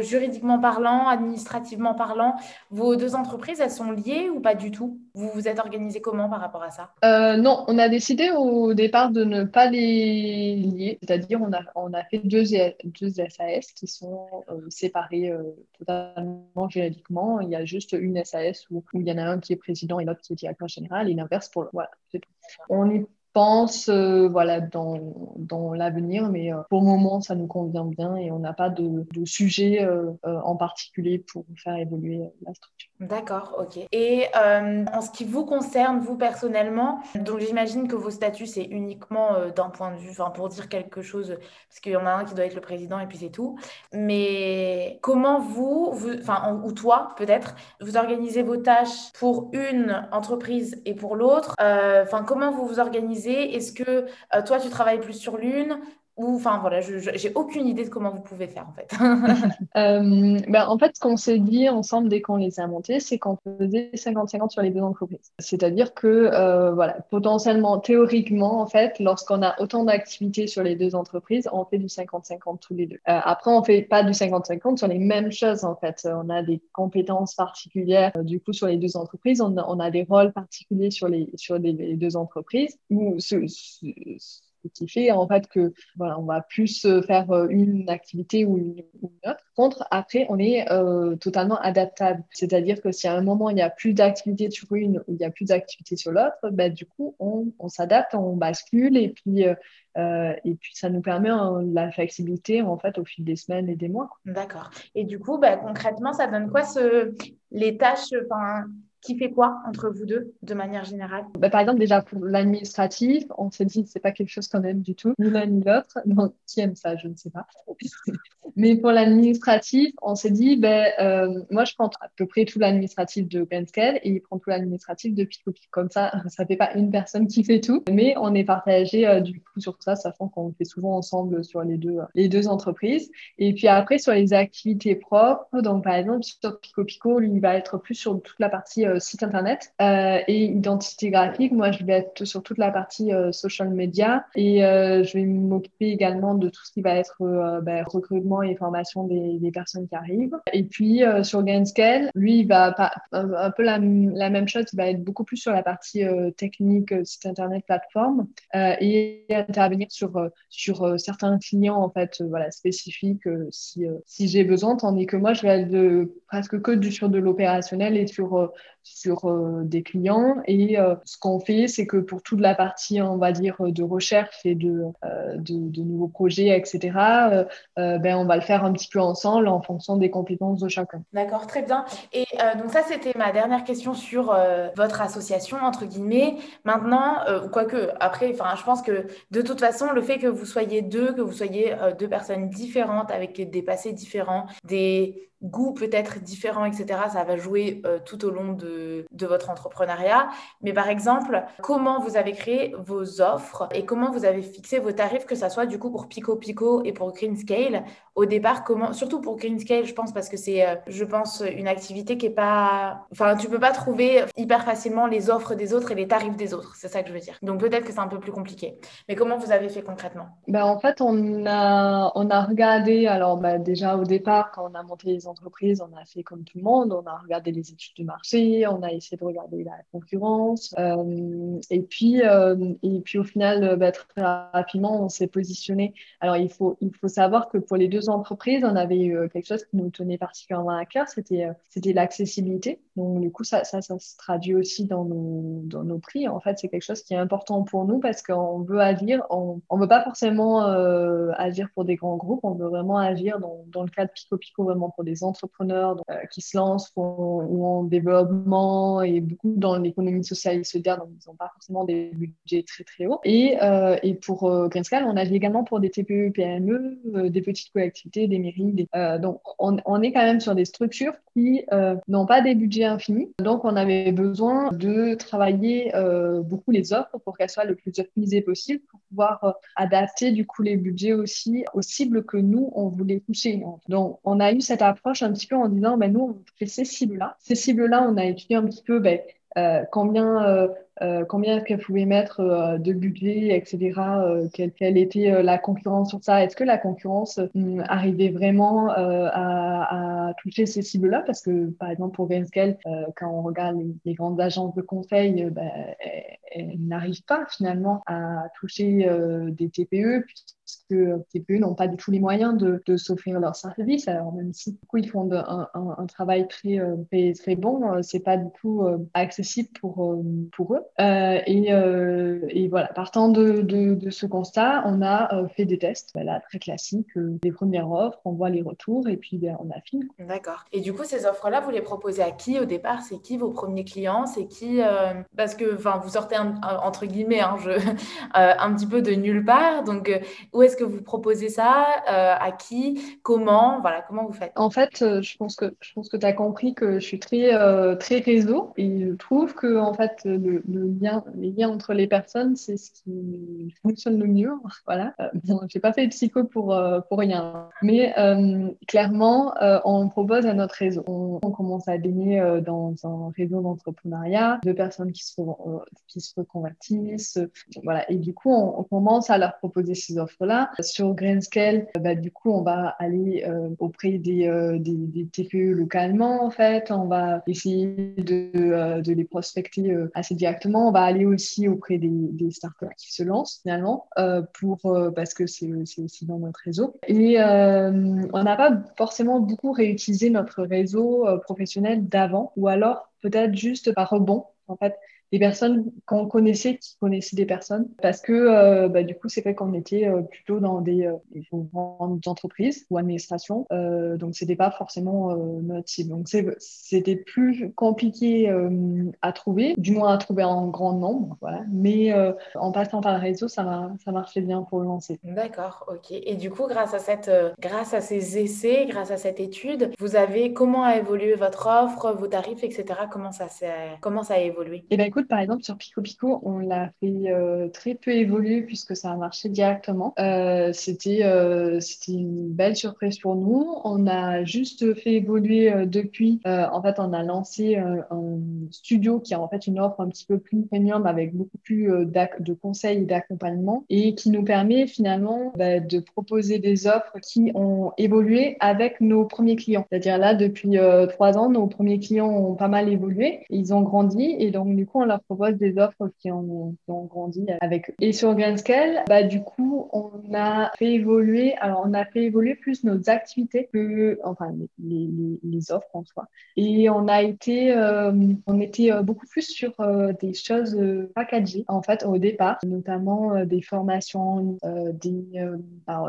juridiquement parlant, administrativement parlant, vos deux entreprises, elles sont liées ou pas du tout? Vous vous êtes organisé comment par rapport à ça? Euh, Non, on a décidé au départ de ne pas les lier, c'est-à-dire on a, on a fait deux, deux SAS qui sont euh, séparés euh, totalement juridiquement. Il y a juste une SAS où, où, il y en a un qui est président et l'autre qui est directeur général et l'inverse pour... Voilà, c'est tout. On est pense euh, voilà dans, dans l'avenir mais euh, pour le moment ça nous convient bien et on n'a pas de, de sujet euh, en particulier pour faire évoluer la structure. D'accord, ok. Et en ce qui vous concerne, vous personnellement, donc j'imagine que vos statuts c'est uniquement d'un point de vue, enfin pour dire quelque chose, parce qu'il y en a un qui doit être le président et puis c'est tout. Mais comment vous, enfin ou toi peut-être, vous organisez vos tâches pour une entreprise et pour l'autre? Enfin comment vous vous organisez est-ce que euh, toi, tu travailles plus sur l'une? Ou enfin voilà, j'ai aucune idée de comment vous pouvez faire en fait. Euh, ben, en fait, ce qu'on s'est dit ensemble dès qu'on les a montés, c'est qu'on faisait 50-50 sur les deux entreprises. C'est-à-dire que euh, voilà, potentiellement, théoriquement, en fait, lorsqu'on a autant d'activités sur les deux entreprises, on fait du 50-50 tous les deux. après, on fait pas du 50-50 sur les mêmes choses en fait. On a des compétences particulières du coup sur les deux entreprises. On a, des rôles particuliers sur les sur les, deux entreprises. Ce, ce, qui fait en fait que voilà, on va plus euh, faire euh, une activité ou une, autre. Contre, après, on est euh, totalement adaptable. C'est-à-dire que si à un moment il y a plus d'activité sur une ou il y a plus d'activité sur l'autre, ben, du coup, on, on s'adapte, on bascule et puis et puis ça nous permet hein, la flexibilité en fait au fil des semaines et des mois. D'accord. Et du coup, bah, concrètement, ça donne quoi ce... les tâches qui fait quoi entre vous deux de manière générale? Bah, Par exemple, déjà pour l'administratif, on s'est dit c'est pas quelque chose qu'on aime du tout, ni l'un ni l'autre. Donc, qui aime ça Je ne sais pas. Mais pour l'administratif, on s'est dit, ben, euh, moi, je prends à peu près tout l'administratif de Granscale et il prend tout l'administratif de Pico Comme ça, ça fait pas une personne qui fait tout, mais on est partagé euh, du coup sur ça, sachant qu'on fait souvent ensemble sur les deux, les deux entreprises. Et puis après, sur les activités propres, donc par exemple, sur Pico Pico, lui, il va être plus sur toute la partie euh, site internet euh, et identité graphique. Moi, je vais être sur toute la partie euh, social media et je vais m'occuper également de tout ce qui va être ben, recrutement et formation des, personnes qui arrivent. Et puis sur Gainscale, lui, il va pas, un, peu la, la, même chose. Il va être beaucoup plus sur la partie technique, site internet, plateforme et intervenir sur sur certains clients en fait, voilà spécifiques si si j'ai besoin. Tandis que moi, je vais être de presque que du sur de l'opérationnel et sur sur euh, des clients. Et euh, ce qu'on fait, c'est que pour toute la partie, on va dire, de recherche et de, euh, de, nouveaux projets, etc., ben, on va le faire un petit peu ensemble en fonction des compétences de chacun. D'accord, très bien. Et donc ça, c'était ma dernière question sur votre association, entre guillemets. Maintenant, quoique, après, je pense que de toute façon, le fait que vous soyez deux, que vous soyez deux personnes différentes avec des passés différents, des goûts peut-être différents, etc. Ça va jouer tout au long de, de votre entrepreneuriat. Mais par exemple, comment vous avez créé vos offres et comment vous avez fixé vos tarifs, que ça soit du coup pour Pico Pico et pour Greenscale au départ, comment, surtout pour Greenscale, je pense, parce que c'est, euh, je pense, une activité qui est pas, enfin, tu peux pas trouver hyper facilement les offres des autres et les tarifs des autres. C'est ça que je veux dire. Donc peut-être que c'est un peu plus compliqué. Mais comment vous avez fait concrètement? Ben, En fait, on a, on a regardé, alors ben, déjà au départ, quand on a monté les on a fait comme tout le monde, on a regardé les études du marché, on a essayé de regarder la concurrence. Euh, et, puis, euh, et puis au final, ben, très rapidement, on s'est positionné. Alors il faut, il faut savoir que pour les deux entreprises, on avait eu euh, quelque chose qui nous tenait particulièrement à cœur, c'était euh, l'accessibilité. Donc du coup, ça, ça, se traduit aussi dans nos, dans nos prix. En fait, c'est quelque chose qui est important pour nous parce qu'on veut agir, on ne veut pas forcément euh, agir pour des grands groupes, on veut vraiment agir dans, dans le cadre Pico Pico, vraiment pour des entrepreneurs qui se lancent ou en développement et beaucoup dans l'économie sociale et solidaire, donc ils n'ont pas forcément des budgets très très hauts. Et, et pour euh, Greenscale, on agit également pour des TPE, PME, des petites collectivités des mairies. Euh, donc, on, est quand même sur des structures qui euh, n'ont pas des budgets infinis. Donc, on avait besoin de travailler euh, beaucoup les offres pour qu'elles soient le plus optimisées possible pour pouvoir adapter du coup les budgets aussi aux cibles que nous, on voulait toucher. Donc, on a eu cette approche un petit peu en disant, ben, nous, on fait ces cibles-là. Ces cibles-là, on a étudié un petit peu ben, euh, combien euh, euh, combien qu'elle pouvait mettre de budget, etc. Quelle, quelle, était la concurrence sur ça Est-ce que la concurrence arrivait vraiment à, toucher ces cibles-là? Parce que, par exemple, pour Greenscale, quand on regarde les, grandes agences de conseil, ben, elles, n'arrivent pas finalement à toucher des TPE, puisque TPE n'ont pas du tout les moyens de, s'offrir leurs services. Alors, même si du coup, ils font un, travail très, très, très bon, c'est pas du tout accessible pour, euh, pour eux. Euh, et, euh, voilà, partant de, de, ce constat, on a fait des tests, voilà, très classiques, des premières offres, on voit les retours et puis ben, on affine. D'accord. Et du coup, ces offres-là, vous les proposez à qui au départ? C'est qui vos premiers clients? C'est qui Parce que vous sortez entre guillemets hein, un petit peu de nulle part. Donc, où est-ce que vous proposez ça À qui Comment Voilà, comment vous faites? En fait, je pense que que tu as compris que je suis très très réseau et je trouve que en fait le, lien, les liens entre les personnes, c'est ce qui fonctionne le mieux. Voilà. Euh, j'ai pas fait de psycho pour euh, pour rien, mais euh, clairement, on propose à notre réseau. On, commence à baigner dans un réseau d'entrepreneuriat, de personnes qui se qui se reconvertissent, voilà. Et du coup, on, commence à leur proposer ces Sur Greenscale, bah, du coup, on va aller auprès des, des TPE localement en fait. On va essayer de, de les prospecter euh, assez directement. On va aller aussi auprès des, des startups qui se lancent finalement euh, pour euh, parce que c'est aussi dans notre réseau. Et on n'a pas forcément beaucoup réutilisé notre réseau professionnel d'avant, ou alors peut-être juste par rebond. En fait, des personnes qu'on connaissait qui connaissaient des personnes. Parce que euh, bah, du coup c'est vrai qu'on était euh, plutôt dans des, euh, grandes entreprises ou administrations. Donc c'était pas forcément notre cible. Donc c'était plus compliqué à trouver du moins à trouver en grand nombre voilà. Mais en passant par le réseau ça ça marchait bien pour le lancer. D'accord ok. Et du coup grâce à cette grâce à ces essais grâce à cette étude vous avez comment a évolué votre offre vos tarifs etc comment ça comment ça a évolué? Et eh ben écoute par exemple, sur Pico Pico, on l'a fait euh, très peu évoluer puisque ça a marché directement. Euh, c'était euh, c'était une belle surprise pour nous. On a juste fait évoluer depuis. en fait, on a lancé un studio qui a en fait une offre un petit peu plus premium avec beaucoup plus de conseils et d'accompagnement et qui nous permet finalement bah, de proposer des offres qui ont évolué avec nos premiers clients. C'est-à-dire là, depuis trois ans, nos premiers clients ont pas mal évolué. Ils ont grandi et donc du coup, on leur propose des offres qui ont, grandi avec eux. Et sur Greenscale, bah, du coup, on a fait évoluer, alors on a fait évoluer plus nos activités que, enfin, les, les, offres en soi. Et on a été, euh, on était euh, beaucoup plus sur euh, des choses packagées, en fait, au départ, notamment des formations, des,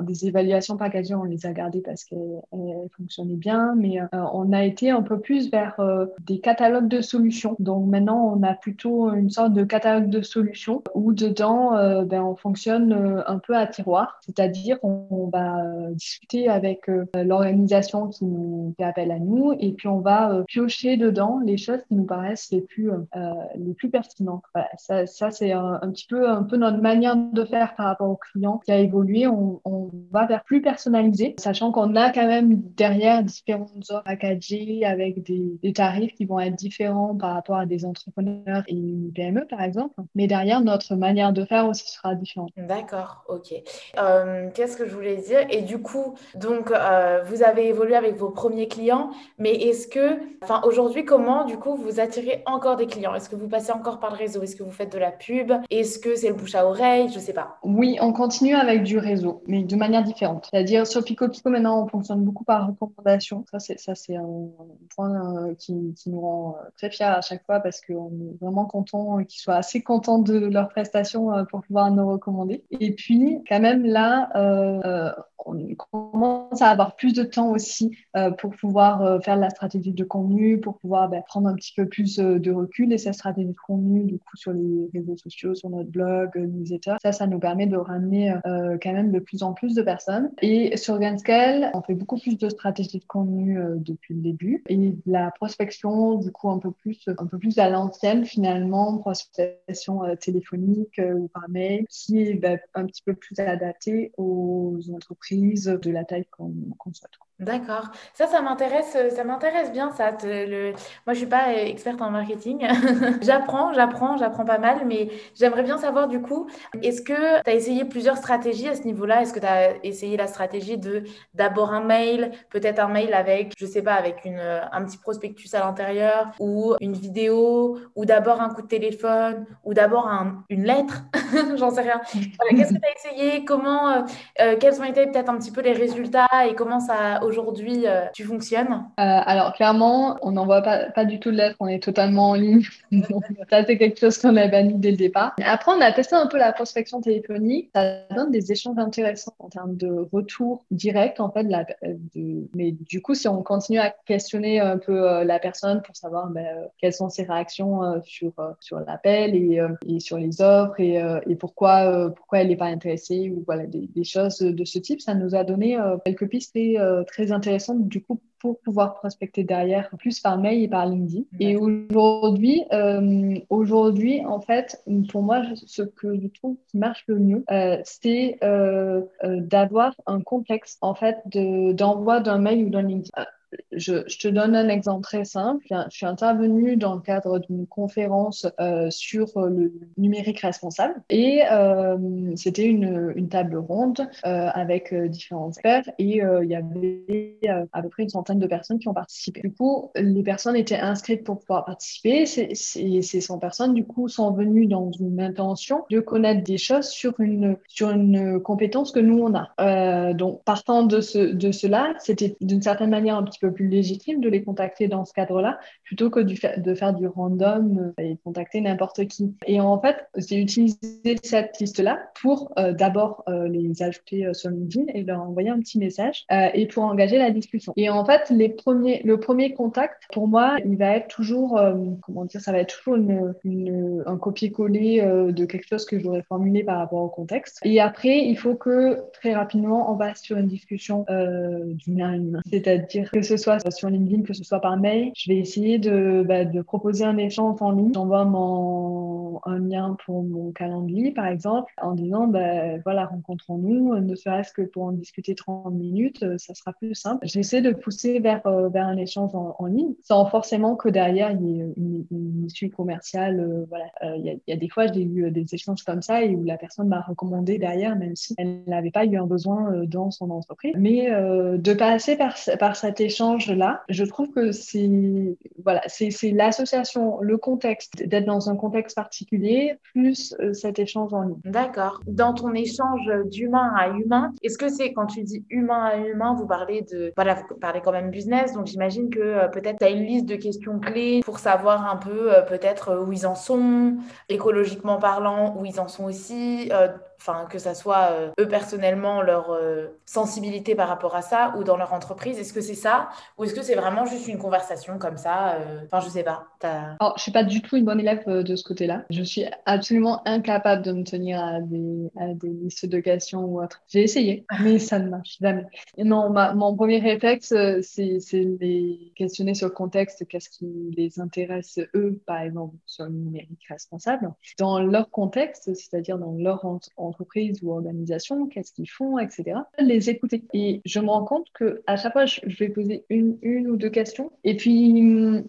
des évaluations packagées, on les a gardées parce qu'elles fonctionnaient bien, mais on a été un peu plus vers des catalogues de solutions. Donc maintenant, on a plutôt une sorte de catalogue de solutions où dedans, euh, ben, on fonctionne euh, un peu à tiroir, c'est-à-dire on, va discuter avec l'organisation qui nous fait appel à nous et puis on va piocher dedans les choses qui nous paraissent les plus les plus pertinentes. ça, ça c'est un, petit peu un peu notre manière de faire par rapport aux clients qui a évolué. On, on va vers plus personnalisé, sachant qu'on a quand même derrière différentes offres packagées avec des, des tarifs qui vont être différents par rapport à des entrepreneurs et une PME, par exemple. Mais derrière, notre manière de faire aussi sera différente. D'accord, ok. Euh, qu'est-ce que je voulais dire? Et du coup, donc, euh, vous avez évolué avec vos premiers clients, mais est-ce que, enfin, aujourd'hui, comment, du coup, vous attirez encore des clients? Est-ce que vous passez encore par le réseau? Est-ce que vous faites de la pub? Est-ce que c'est le bouche à oreille? Je sais pas. Oui, on continue avec du réseau, mais de manière différente. C'est-à-dire, sur Pico Pico, maintenant, on fonctionne beaucoup par recommandation. Ça, c'est, ça, c'est un point euh, qui, qui nous rend très fiers à chaque fois parce qu'on est vraiment content qu'ils soient assez contents de leur prestation euh, pour pouvoir nous recommander. Et puis, quand même, là, euh, on commence à avoir plus de temps aussi euh, pour pouvoir faire la stratégie de contenu, pour pouvoir ben, prendre un petit peu plus de recul et cette stratégie de contenu, du coup, sur les réseaux sociaux, sur notre blog, newsletter. Ça, ça nous permet de ramener quand même de plus en plus de personnes. Et sur Ganscale, on fait beaucoup plus de stratégie de contenu depuis le début et la prospection, du coup, un peu plus, un peu plus à l'ancienne finalement, prospection euh, téléphonique euh, ou par mail, qui est bah, un petit peu plus adaptée aux entreprises de la taille qu'on souhaite. D'accord. Ça, ça m'intéresse, euh, ça m'intéresse bien, ça. le... Moi, je suis pas experte en marketing. j'apprends, j'apprends, j'apprends pas mal, mais j'aimerais bien savoir du coup, est-ce que tu as essayé plusieurs stratégies à ce niveau-là? Est-ce que tu as essayé la stratégie de d'abord un mail, peut-être un mail avec, je sais pas, avec une, un petit prospectus à l'intérieur, ou une vidéo, ou d'abord un coup de téléphone, ou d'abord un, une lettre? J'en sais rien. Qu'est-ce que tu as essayé? Comment, euh, euh, quels ont été peut-être un petit peu les résultats et comment ça aujourd'hui euh, tu fonctionnes euh, Alors clairement, on n'envoie pas, pas du tout de lettres, on est totalement en ligne. ça c'est quelque chose qu'on a banni dès le départ. Après, on a testé un peu la prospection téléphonique. Ça donne des échanges intéressants en termes de retour direct en fait. De... Mais du coup, si on continue à questionner un peu euh, la personne pour savoir ben, quelles sont ses réactions sur sur l'appel et, et, sur les offres et, et pourquoi pourquoi elle n'est pas intéressée ou des, des, choses de ce type, ça nous a donné quelques pistes très très intéressante du coup pour pouvoir prospecter derrière, plus par mail et par LinkedIn. Et aujourd'hui, euh, aujourd'hui, en fait, pour moi, ce que je trouve qui marche le mieux, euh, c'est euh, d'avoir un complexe en fait d'envoi d'un mail ou d'un LinkedIn je, te donne un exemple très simple. Je suis intervenue dans le cadre d'une conférence euh, sur le numérique responsable et euh, c'était une, une, table ronde euh, avec différents experts et il y avait à peu près une centaine de personnes qui ont participé. Du coup, les personnes étaient inscrites pour pouvoir participer. Ces, ces, ces 100 personnes, du coup, sont venues dans une intention de connaître des choses sur une, sur une compétence que nous, on a. donc, partant de, ce, de cela, c'était d'une certaine manière un petit plus légitime de les contacter dans ce cadre-là, plutôt que de faire du random euh, et contacter n'importe qui. Et en fait, j'ai utilisé cette liste-là pour euh, d'abord euh, les ajouter sur LinkedIn et leur envoyer un petit message et pour engager la discussion. Et en fait, les premiers, le premier contact, pour moi, il va être toujours, comment dire, ça va être toujours un copier-coller de quelque chose que j'aurais formulé par rapport au contexte. Et après, il faut que très rapidement, on passe sur une discussion d'une à une. C'est-à-dire que ce ce soit sur LinkedIn, que ce soit par mail. Je vais essayer de, bah, de proposer un échange en ligne. J'envoie mon, un lien pour mon calendrier, par exemple, en disant, bah, voilà, rencontrons-nous, ne serait-ce que pour en discuter 30 minutes, euh, ça sera plus simple. J'essaie de pousser vers, euh, vers un échange en, ligne, sans forcément que derrière, il y ait une, issue commerciale. Euh, voilà. Il y, a, y, a, des fois, j'ai eu des échanges comme ça et où la personne m'a recommandé derrière, même si elle n'avait pas eu un besoin dans son entreprise. Mais de passer par, par cet échange là, je trouve que c'est voilà, c'est l'association, le contexte, d'être dans un contexte particulier plus cet échange en ligne. D'accord. Dans ton échange d'humain à humain, est-ce que c'est quand tu dis humain à humain, vous parlez de, voilà, vous parlez quand même business, donc j'imagine que peut-être tu as une liste de questions clés pour savoir un peu peut-être où ils en sont, écologiquement parlant, où ils en sont aussi, enfin que ça soit euh, eux personnellement leur euh, sensibilité par rapport à ça ou dans leur entreprise Est-ce que c'est ça ou est-ce que c'est vraiment juste une conversation comme ça euh, Enfin, je sais pas. Alors, je suis pas du tout une bonne élève de ce côté-là. Je suis absolument incapable de me tenir à des, à des listes de questions ou autre. J'ai essayé, mais ça ne marche jamais. non, mon premier réflexe, c'est, les questionner sur le contexte, qu'est-ce qui les intéresse eux, par exemple, sur le numérique responsable, dans leur contexte, c'est-à-dire dans leur entreprise ou organisation, qu'est-ce qu'ils font, etc. Les écouter. Et je me rends compte que à chaque fois, je vais poser une, ou deux questions et puis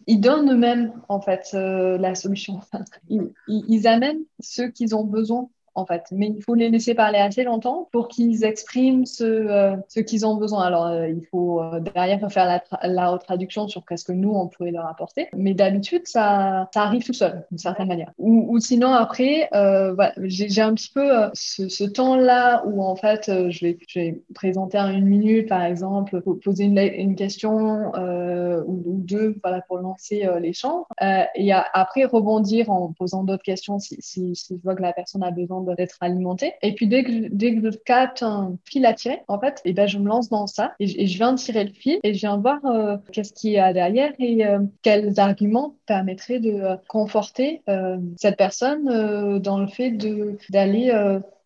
ils donnent eux-mêmes en fait euh, la solution. ils, ils amènent ce qu'ils ont besoin en fait. Mais il faut les laisser parler assez longtemps pour qu'ils expriment ce, euh, ce qu'ils ont besoin. Alors, euh, il faut euh, derrière faire la, la retraduction sur qu'est-ce que nous, on pourrait leur apporter. Mais d'habitude, ça, ça arrive tout seul, d'une certaine manière. Ou, ou sinon, après, voilà, j'ai un petit peu ce, ce temps-là où, en fait, je, vais, je vais présenter en une minute, par exemple, poser une, une question ou, ou, deux voilà, pour lancer l'échange. et après, rebondir en posant d'autres questions si, si, si je vois que la personne a besoin d'être alimenté. Et puis dès que, dès que je capte un fil à tirer, en fait, et ben, je me lance dans ça et, je viens tirer le fil et je viens voir euh, qu'est-ce qu'il y a derrière et euh, quels arguments permettraient de euh, conforter cette personne dans le fait de d'aller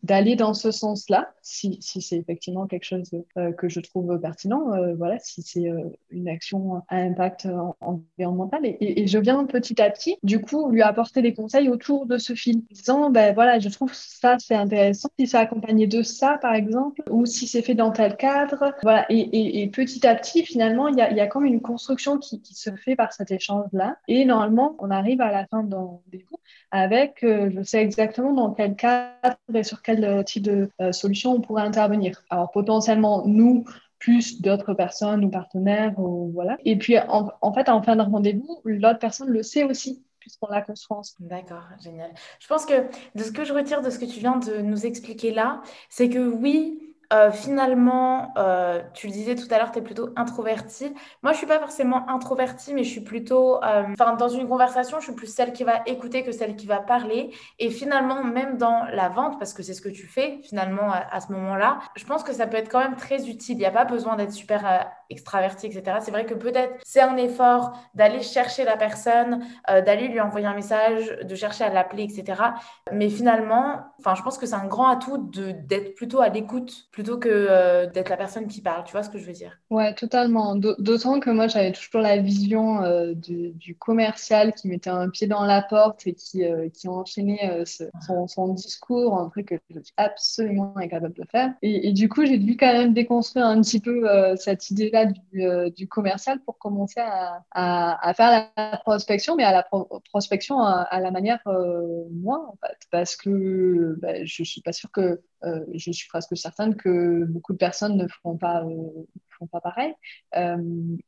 d'aller dans ce sens-là, si, si c'est effectivement quelque chose euh, que je trouve pertinent, euh, voilà, si c'est euh, une action à impact environnemental. Et, et, je viens petit à petit, du coup, lui apporter des conseils autour de ce film, disant, ben voilà, je trouve ça c'est intéressant, si c'est accompagné de ça, par exemple, ou si c'est fait dans tel cadre, voilà. Et, et petit à petit, finalement, il y a, y a comme une construction qui, qui se fait par cet échange-là. Et normalement, on arrive à la fin d'un des cours avec, je sais exactement dans quel cadre et sur quel euh, type de euh, solution on pourrait intervenir. Alors potentiellement, nous, plus d'autres personnes ou partenaires, ou, voilà. Et puis, en, en fait, en fin de rendez-vous, l'autre personne le sait aussi puisqu'on l'a construit D'accord, génial. Je pense que de ce que je retire de ce que tu viens de nous expliquer là, c'est que oui, euh, finalement, euh, tu le disais tout à l'heure, tu es plutôt introvertie. Moi, je suis pas forcément introvertie, mais je suis plutôt, euh, enfin, dans une conversation, je suis plus celle qui va écouter que celle qui va parler. Et finalement, même dans la vente, parce que c'est ce que tu fais finalement à, ce moment-là, je pense que ça peut être quand même très utile. Il n'y a pas besoin d'être super extraverti, etc. C'est vrai que peut-être c'est un effort d'aller chercher la personne, d'aller lui envoyer un message, de chercher à l'appeler, etc. Mais finalement, enfin, je pense que c'est un grand atout d'être plutôt à l'écoute plutôt que euh, d'être la personne qui parle. Tu vois ce que je veux dire? Ouais, totalement. D'autant que moi, j'avais toujours la vision euh, du, commercial qui mettait un pied dans la porte et qui, euh, qui enchaînait son, discours, un truc que je suis absolument incapable de faire. Et, du coup, j'ai dû quand même déconstruire un petit peu cette idée-là du, du, commercial pour commencer à, à, faire la prospection, mais à la prospection à, la manière moi, en fait. Parce que ben, je suis pas sûre que je suis presque certaine que beaucoup de personnes ne feront pas, euh, font pas pareil euh,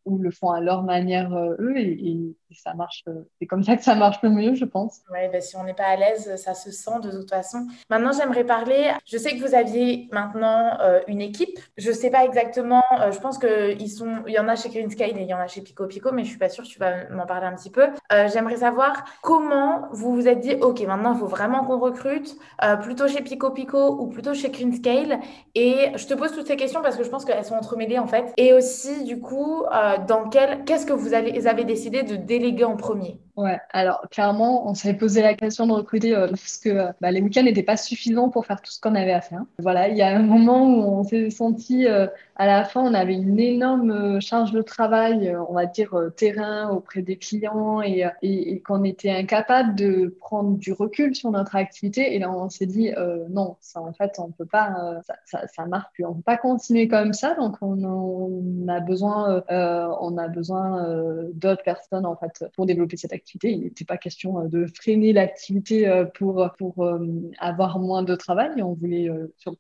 ou le font à leur manière eux et, ça marche. c'est comme ça que ça marche le mieux, je pense. Ben, si on n'est pas à l'aise, ça se sent de toute façon. Maintenant, j'aimerais parler. Je sais que vous aviez maintenant une équipe. Je sais pas exactement. je pense que ils sont. Il y en a chez Greenscale et il y en a chez Pico Pico, mais je suis pas sûre. Tu vas m'en parler un petit peu. j'aimerais savoir comment vous vous êtes dit. Ok, maintenant, il faut vraiment qu'on recrute plutôt chez Pico Pico ou plutôt chez Scale. Et je te pose toutes ces questions parce que je pense qu'elles sont entremêlées en fait. Et aussi, du coup, euh, dans quel, qu'est-ce que vous avez, avez décidé de déléguer en premier? Ouais, alors clairement, on s'est posé la question de recruter euh, parce que euh, bah, les week-ends n'étaient pas suffisants pour faire tout ce qu'on avait à faire. Voilà, il y a un moment où on s'est senti, euh, à la fin, on avait une énorme charge de travail, on va dire terrain auprès des clients et, et, qu'on était incapable de prendre du recul sur notre activité. Et là, on s'est dit, non, ça en fait, on peut pas, ça, ça, ça, marche plus, on peut pas continuer comme ça. Donc, on, on a besoin, on a besoin d'autres personnes en fait pour développer cette activité il n'était pas question euh, de freiner l'activité euh, pour, pour euh, avoir moins de travail. On voulait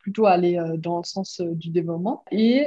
plutôt aller dans le sens du développement. Et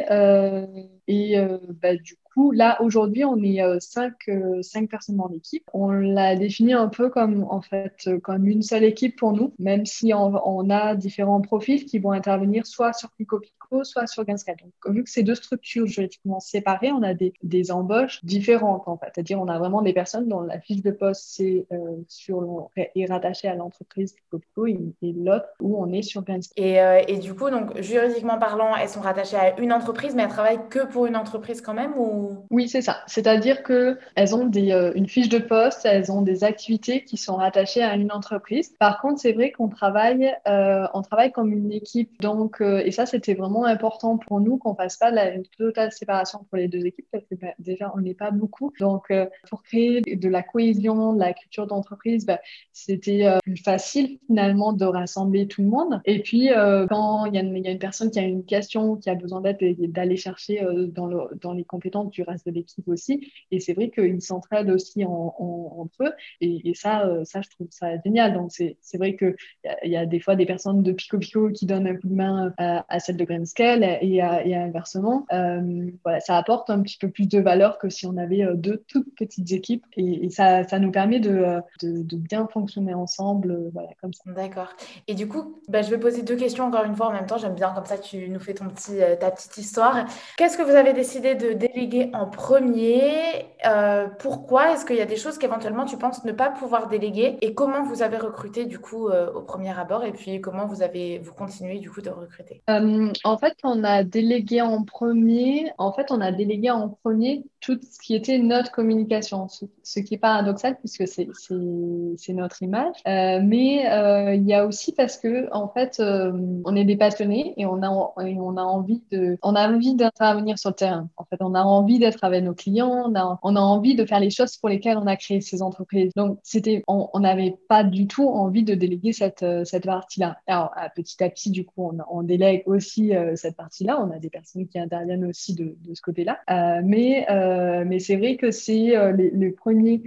et bah, là, aujourd'hui, on est euh, cinq, euh, cinq personnes dans l'équipe. On l'a défini un peu comme, en fait, euh, comme une seule équipe pour nous, même si on, a différents profils qui vont intervenir soit sur Pico Pico, soit sur Gainscale. Donc, vu que c'est deux structures juridiquement séparées, on a des, des embauches différentes, en fait. C'est-à-dire, on a vraiment des personnes dont la fiche de poste c'est sur est rattachée à l'entreprise Pico et, l'autre où on est sur Gainscale. Et, et du coup, donc, juridiquement parlant, elles sont rattachées à une entreprise, mais elles travaillent que pour une entreprise quand même ou oui, c'est ça. C'est-à-dire que elles ont des, euh, une fiche de poste, elles ont des activités qui sont rattachées à une entreprise. Par contre, c'est vrai qu'on travaille, euh, on travaille comme une équipe. Donc, euh, et ça, c'était vraiment important pour nous qu'on fasse pas la, une totale séparation pour les deux équipes parce que bah, déjà, on n'est pas beaucoup. Donc, pour créer de la cohésion, de la culture d'entreprise, bah, c'était plus facile finalement de rassembler tout le monde. Et puis, quand il y, a une personne qui a une question, qui a besoin d'aide, d'aller chercher dans, dans les compétences du reste de l'équipe aussi. Et c'est vrai qu'ils s'entraident aussi entre eux. Et, ça, euh, ça, je trouve ça génial. Donc, c'est vrai qu'il y, y, a des fois des personnes de Pico Pico qui donnent un coup de main à, à celle de Grayscale et, et inversement. Euh, voilà, ça apporte un petit peu plus de valeur que si on avait euh, deux toutes petites équipes. Et, ça, ça nous permet de, de, bien fonctionner ensemble. voilà, comme ça. D'accord. Et du coup, bah, je vais poser deux questions encore une fois en même temps. J'aime bien comme ça, tu nous fais ton petit, ta petite histoire. Qu'est-ce que vous avez décidé de déléguer en premier euh, Pourquoi Est-ce qu'il y a des choses qu'éventuellement tu penses ne pas pouvoir déléguer Et comment vous avez recruté du coup euh, au premier abord Et puis comment vous avez vous continuez du coup de recruter? Euh, En fait, on a délégué en premier. En fait, on a délégué en premier tout ce qui était notre communication, ce, qui est paradoxal puisque c'est notre image. mais il y a aussi parce que en fait, on est des passionnés et on a on a envie de on a envie d'intervenir sur le terrain. En fait, on a envie d'être avec nos clients, on a, envie de faire les choses pour lesquelles on a créé ces entreprises. Donc, c'était, on n'avait pas du tout envie de déléguer cette, euh, cette partie-là. Alors, petit à petit, du coup, on, on délègue aussi euh, cette partie-là. On a des personnes qui interviennent aussi de, de ce côté-là. Euh, mais, euh, mais c'est vrai que c'est euh, les, premiers,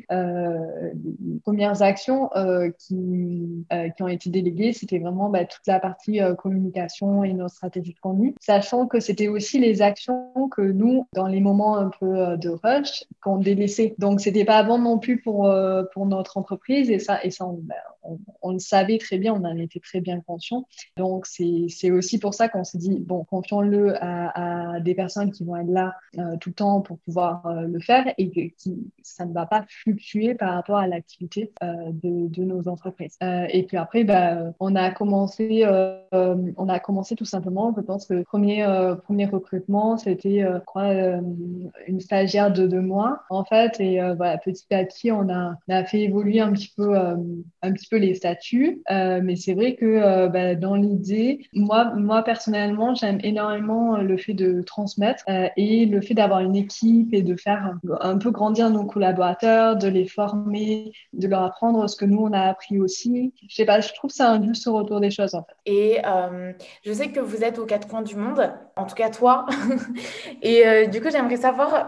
premières actions qui, qui ont été déléguées, c'était vraiment bah, toute la partie communication et nos stratégies de contenu, sachant que c'était aussi les actions que nous, dans les moments un peu euh, de rush qu'on délaissait. Donc, c'était pas bon non plus pour, euh, pour notre entreprise et ça, et ça ben, on, le savait très bien, on en était très bien conscient. Donc, c'est aussi pour ça qu'on s'est dit, bon, confions-le à, des personnes qui vont être là euh, tout le temps pour pouvoir le faire et que ça ne va pas fluctuer par rapport à l'activité de, de, nos entreprises. et puis après, ben, on a commencé, on a commencé tout simplement, je pense que le premier, premier recrutement, c'était, je crois, une stagiaire de deux mois en fait. Et euh, voilà petit à petit on a, on a fait évoluer un petit peu euh, un petit peu les statuts. Euh, mais c'est vrai que bah, dans l'idée moi moi personnellement j'aime énormément le fait de transmettre et le fait d'avoir une équipe et de faire un, peu grandir nos collaborateurs de les former de leur apprendre ce que nous on a appris aussi. Je sais pas je trouve ça un juste retour des choses en fait. Et je sais que vous êtes aux quatre coins du monde en tout cas toi. Et du coup j'aimerais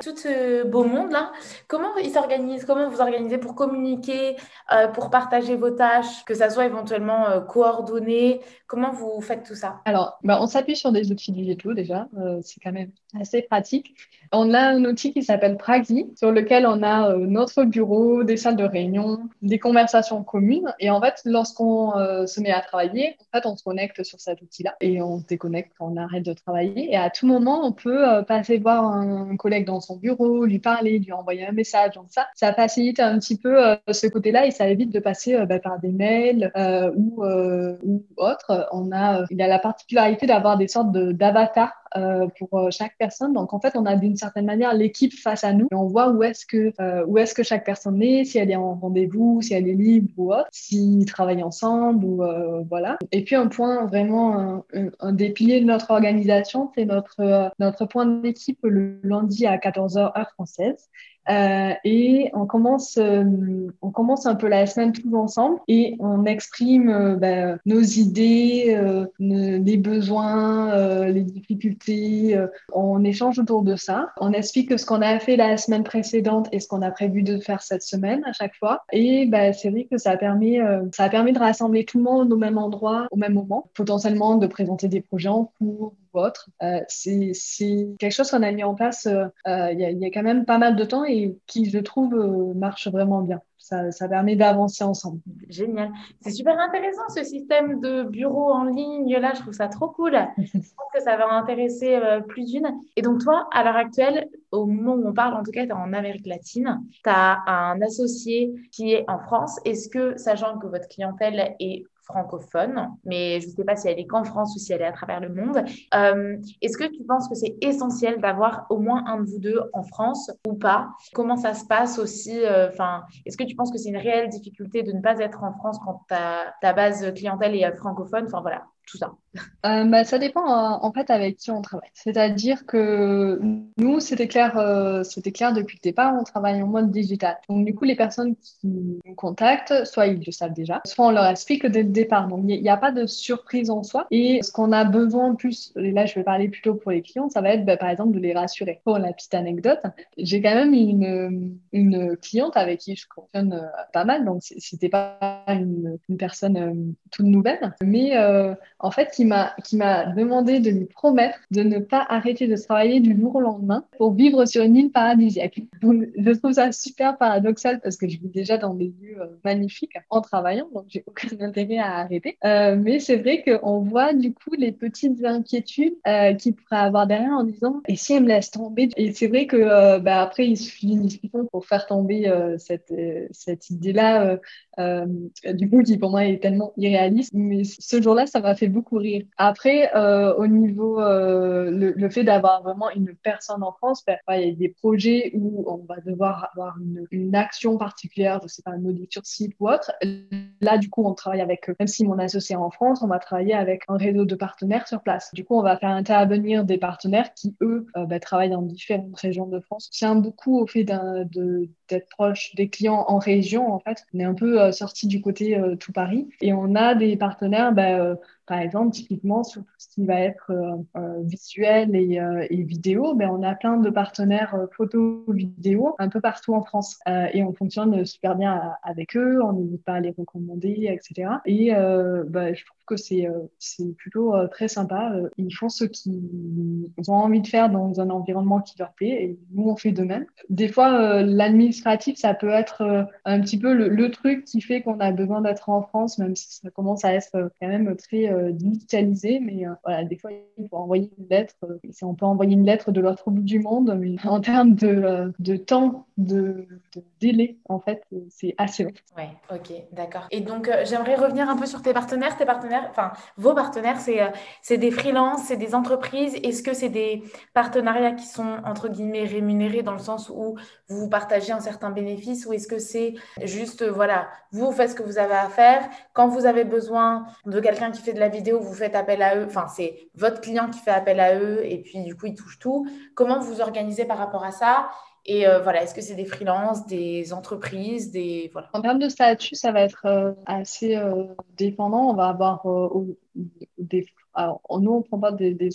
tout ce beau monde-là, comment il s'organise, comment vous organisez pour communiquer, euh, pour partager vos tâches, que ça soit éventuellement euh, coordonné, comment vous faites tout ça? Alors, bah, on s'appuie sur des outils digitaux déjà, euh, c'est quand même assez pratique. On a un outil qui s'appelle Praxi, sur lequel on a notre bureau, des salles de réunion, des conversations communes. Et en fait, lorsqu'on se met à travailler, en fait, on se connecte sur cet outil-là et on déconnecte quand on arrête de travailler. Et à tout moment, on peut passer voir un collègue dans son bureau, lui parler, lui envoyer un message. Donc ça, ça facilite un petit peu euh, ce côté-là et ça évite de passer euh, bah, par des mails euh, ou, ou autre. On a, il a la particularité d'avoir des sortes d'avatars pour chaque personne. Donc en fait, on a d'une certaine manière l'équipe face à nous et on voit où est-ce que où est-ce que chaque personne est, si elle est en rendez-vous, si elle est libre ou autre, s'ils travaillent ensemble ou voilà. Et puis un point vraiment un, un, des piliers de notre organisation, c'est notre notre point d'équipe le lundi à 14h heure française. Euh, et on commence, euh, on commence un peu la semaine tous ensemble et on exprime euh, bah, nos idées, euh, les besoins, les difficultés. on échange autour de ça. On explique ce qu'on a fait la semaine précédente et ce qu'on a prévu de faire cette semaine à chaque fois. Et bah, c'est vrai que ça permet, ça permis de rassembler tout le monde au même endroit, au même moment, potentiellement de présenter des projets en cours ou autre. c'est quelque chose qu'on a mis en place il y, a, y, a quand même pas mal de temps et qui, je trouve, marche vraiment bien ça, permet d'avancer ensemble. Génial. C'est super intéressant ce système de bureau en ligne. Là, je trouve ça trop cool. je pense que ça va intéresser euh, plus d'une. Et donc, toi, à l'heure actuelle, au moment où on parle, en tout cas, tu es en Amérique latine, tu as un associé qui est en France. Est-ce que, sachant que votre clientèle est francophone, mais je ne sais pas si elle est qu'en France ou si elle est à travers le monde. Euh, est-ce que tu penses que c'est essentiel d'avoir au moins un de vous deux en France ou pas? Comment ça se passe aussi euh, Enfin, est-ce que tu penses que c'est une réelle difficulté de ne pas être en France quand ta, ta base clientèle est francophone? Enfin voilà, ça euh, bah, Ça dépend en fait avec qui on travaille. C'est-à-dire que nous, c'était clair, euh, clair depuis le départ, on travaille en mode digital. Donc du coup, les personnes qui nous contactent, soit ils le savent déjà, soit on leur explique dès le départ. Donc il n'y a, pas de surprise en soi. Et ce qu'on a besoin plus, là je vais parler plutôt pour les clients, ça va être bah, par exemple de les rassurer. Pour la petite anecdote, j'ai quand même une, une cliente avec qui je fonctionne euh, pas mal, donc c'était pas une, une personne toute nouvelle, mais en fait, qui m'a demandé de lui promettre de ne pas arrêter de travailler du jour au lendemain pour vivre sur une île paradisiaque. Donc, je trouve ça super paradoxal parce que je vis déjà dans des lieux euh, magnifiques en travaillant, donc j'ai aucun intérêt à arrêter. Euh, mais c'est vrai qu'on voit du coup les petites inquiétudes euh, qu'il pourrait avoir derrière en disant et si elle me laisse tomber? Et c'est vrai que euh, bah, après il suffit d'une discussion pour faire tomber cette cette idée-là du coup qui pour moi est tellement irréaliste. Mais ce jour-là, ça m'a fait beaucoup rire. Après, euh, au niveau, euh, le, le, fait d'avoir vraiment une personne en France, ben, il y a des projets où on va devoir avoir une, une action particulière, je sais pas, un audit sur site ou autre. Là, du coup, on travaille avec, même si mon associé est en France, on va travailler avec un réseau de partenaires sur place. Du coup, on va faire intervenir des partenaires qui, eux, euh, ben, travaillent dans différentes régions de France. Tient beaucoup au fait d'être proche des clients en région, en fait. On est un peu euh, sorti du côté euh, tout Paris et on a des partenaires, ben, par exemple, typiquement sur tout ce qui va être euh, euh visuel et, euh, vidéo, ben, on a plein de partenaires photo, vidéo un peu partout en France. et on fonctionne super bien avec eux, on n'hésite pas à les recommander, etc. Et ben, je trouve que c'est c'est plutôt très sympa. Ils font ce qu'ils ont envie de faire dans un environnement qui leur plaît et nous, on fait de même. Des fois, l'administratif, ça peut être un petit peu le truc qui fait qu'on a besoin d'être en France, même si ça commence à être quand même très euh, digitalisé, mais euh, voilà, des fois, il faut envoyer une lettre. Euh, on peut envoyer une lettre de l'autre bout du monde, mais en termes de, de temps, de, délai, en fait, c'est assez long. Oui, ok, d'accord. Et donc, j'aimerais revenir un peu sur tes partenaires. Tes partenaires, enfin, vos partenaires, c'est c'est des freelances, c'est des entreprises. Est-ce que c'est des partenariats qui sont, entre guillemets, rémunérés dans le sens où vous partagez un certain bénéfice ou est-ce que c'est juste, voilà, vous faites ce que vous avez à faire. Quand vous avez besoin de quelqu'un qui fait de la vidéo, vous faites appel à eux. Enfin, c'est votre client qui fait appel à eux et puis du coup, ils touchent tout. Comment vous organisez par rapport à ça? Et euh, voilà, est-ce que c'est des freelances, des entreprises, des voilà. En termes de statut, ça va être euh, assez euh, dépendant. On va avoir des alors, nous, on ne prend pas des, des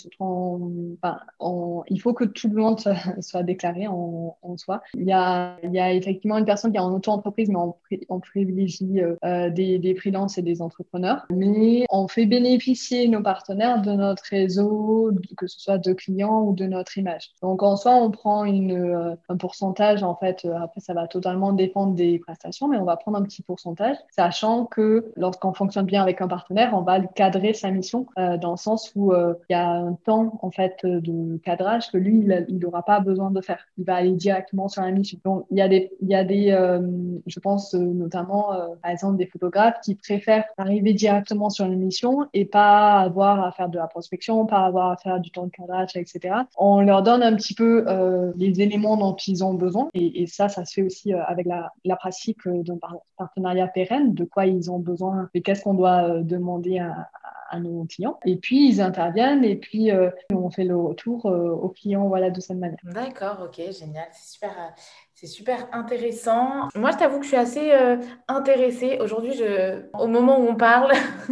il faut que tout le monde soit, déclaré en, soi. Il y, a, effectivement une personne qui est en auto-entreprise, mais on, privilégie euh, des, des freelances et des entrepreneurs. Mais on fait bénéficier nos partenaires de notre réseau, que ce soit de clients ou de notre image. Donc, en soi, on prend euh, un pourcentage. En fait, euh, après, ça va totalement dépendre des prestations, mais on va prendre un petit pourcentage, sachant que lorsqu'on fonctionne bien avec un partenaire, on va cadrer sa mission dans le sens où euh, il y a un temps en fait de cadrage que lui il n'aura pas besoin de faire. Il va aller directement sur la mission. Donc il y a des il y a des euh, je pense euh, notamment par exemple des photographes qui préfèrent arriver directement sur une mission et pas avoir à faire de la prospection, pas avoir à faire du temps de cadrage, etc. On leur donne un petit peu les éléments dont ils ont besoin et, et ça ça se fait aussi avec la, la pratique d'un partenariat pérenne, de quoi ils ont besoin et qu'est-ce qu'on doit demander à, à nos clients. Et puis, ils interviennent et puis euh, on fait le retour euh, aux clients voilà, de cette manière. D'accord, ok, génial. C'est super, C'est super intéressant. Moi, je t'avoue que je suis assez euh, intéressée. Aujourd'hui, je... au moment où on parle,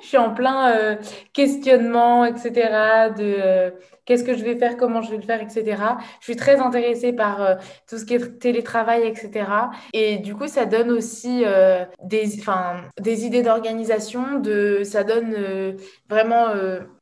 je suis en plein euh, questionnement, etc. De euh, qu'est-ce que je vais faire, comment je vais le faire, etc. Je suis très intéressée par tout ce qui est télétravail, etc. Et du coup, ça donne aussi des, des idées d'organisation. De... Ça donne vraiment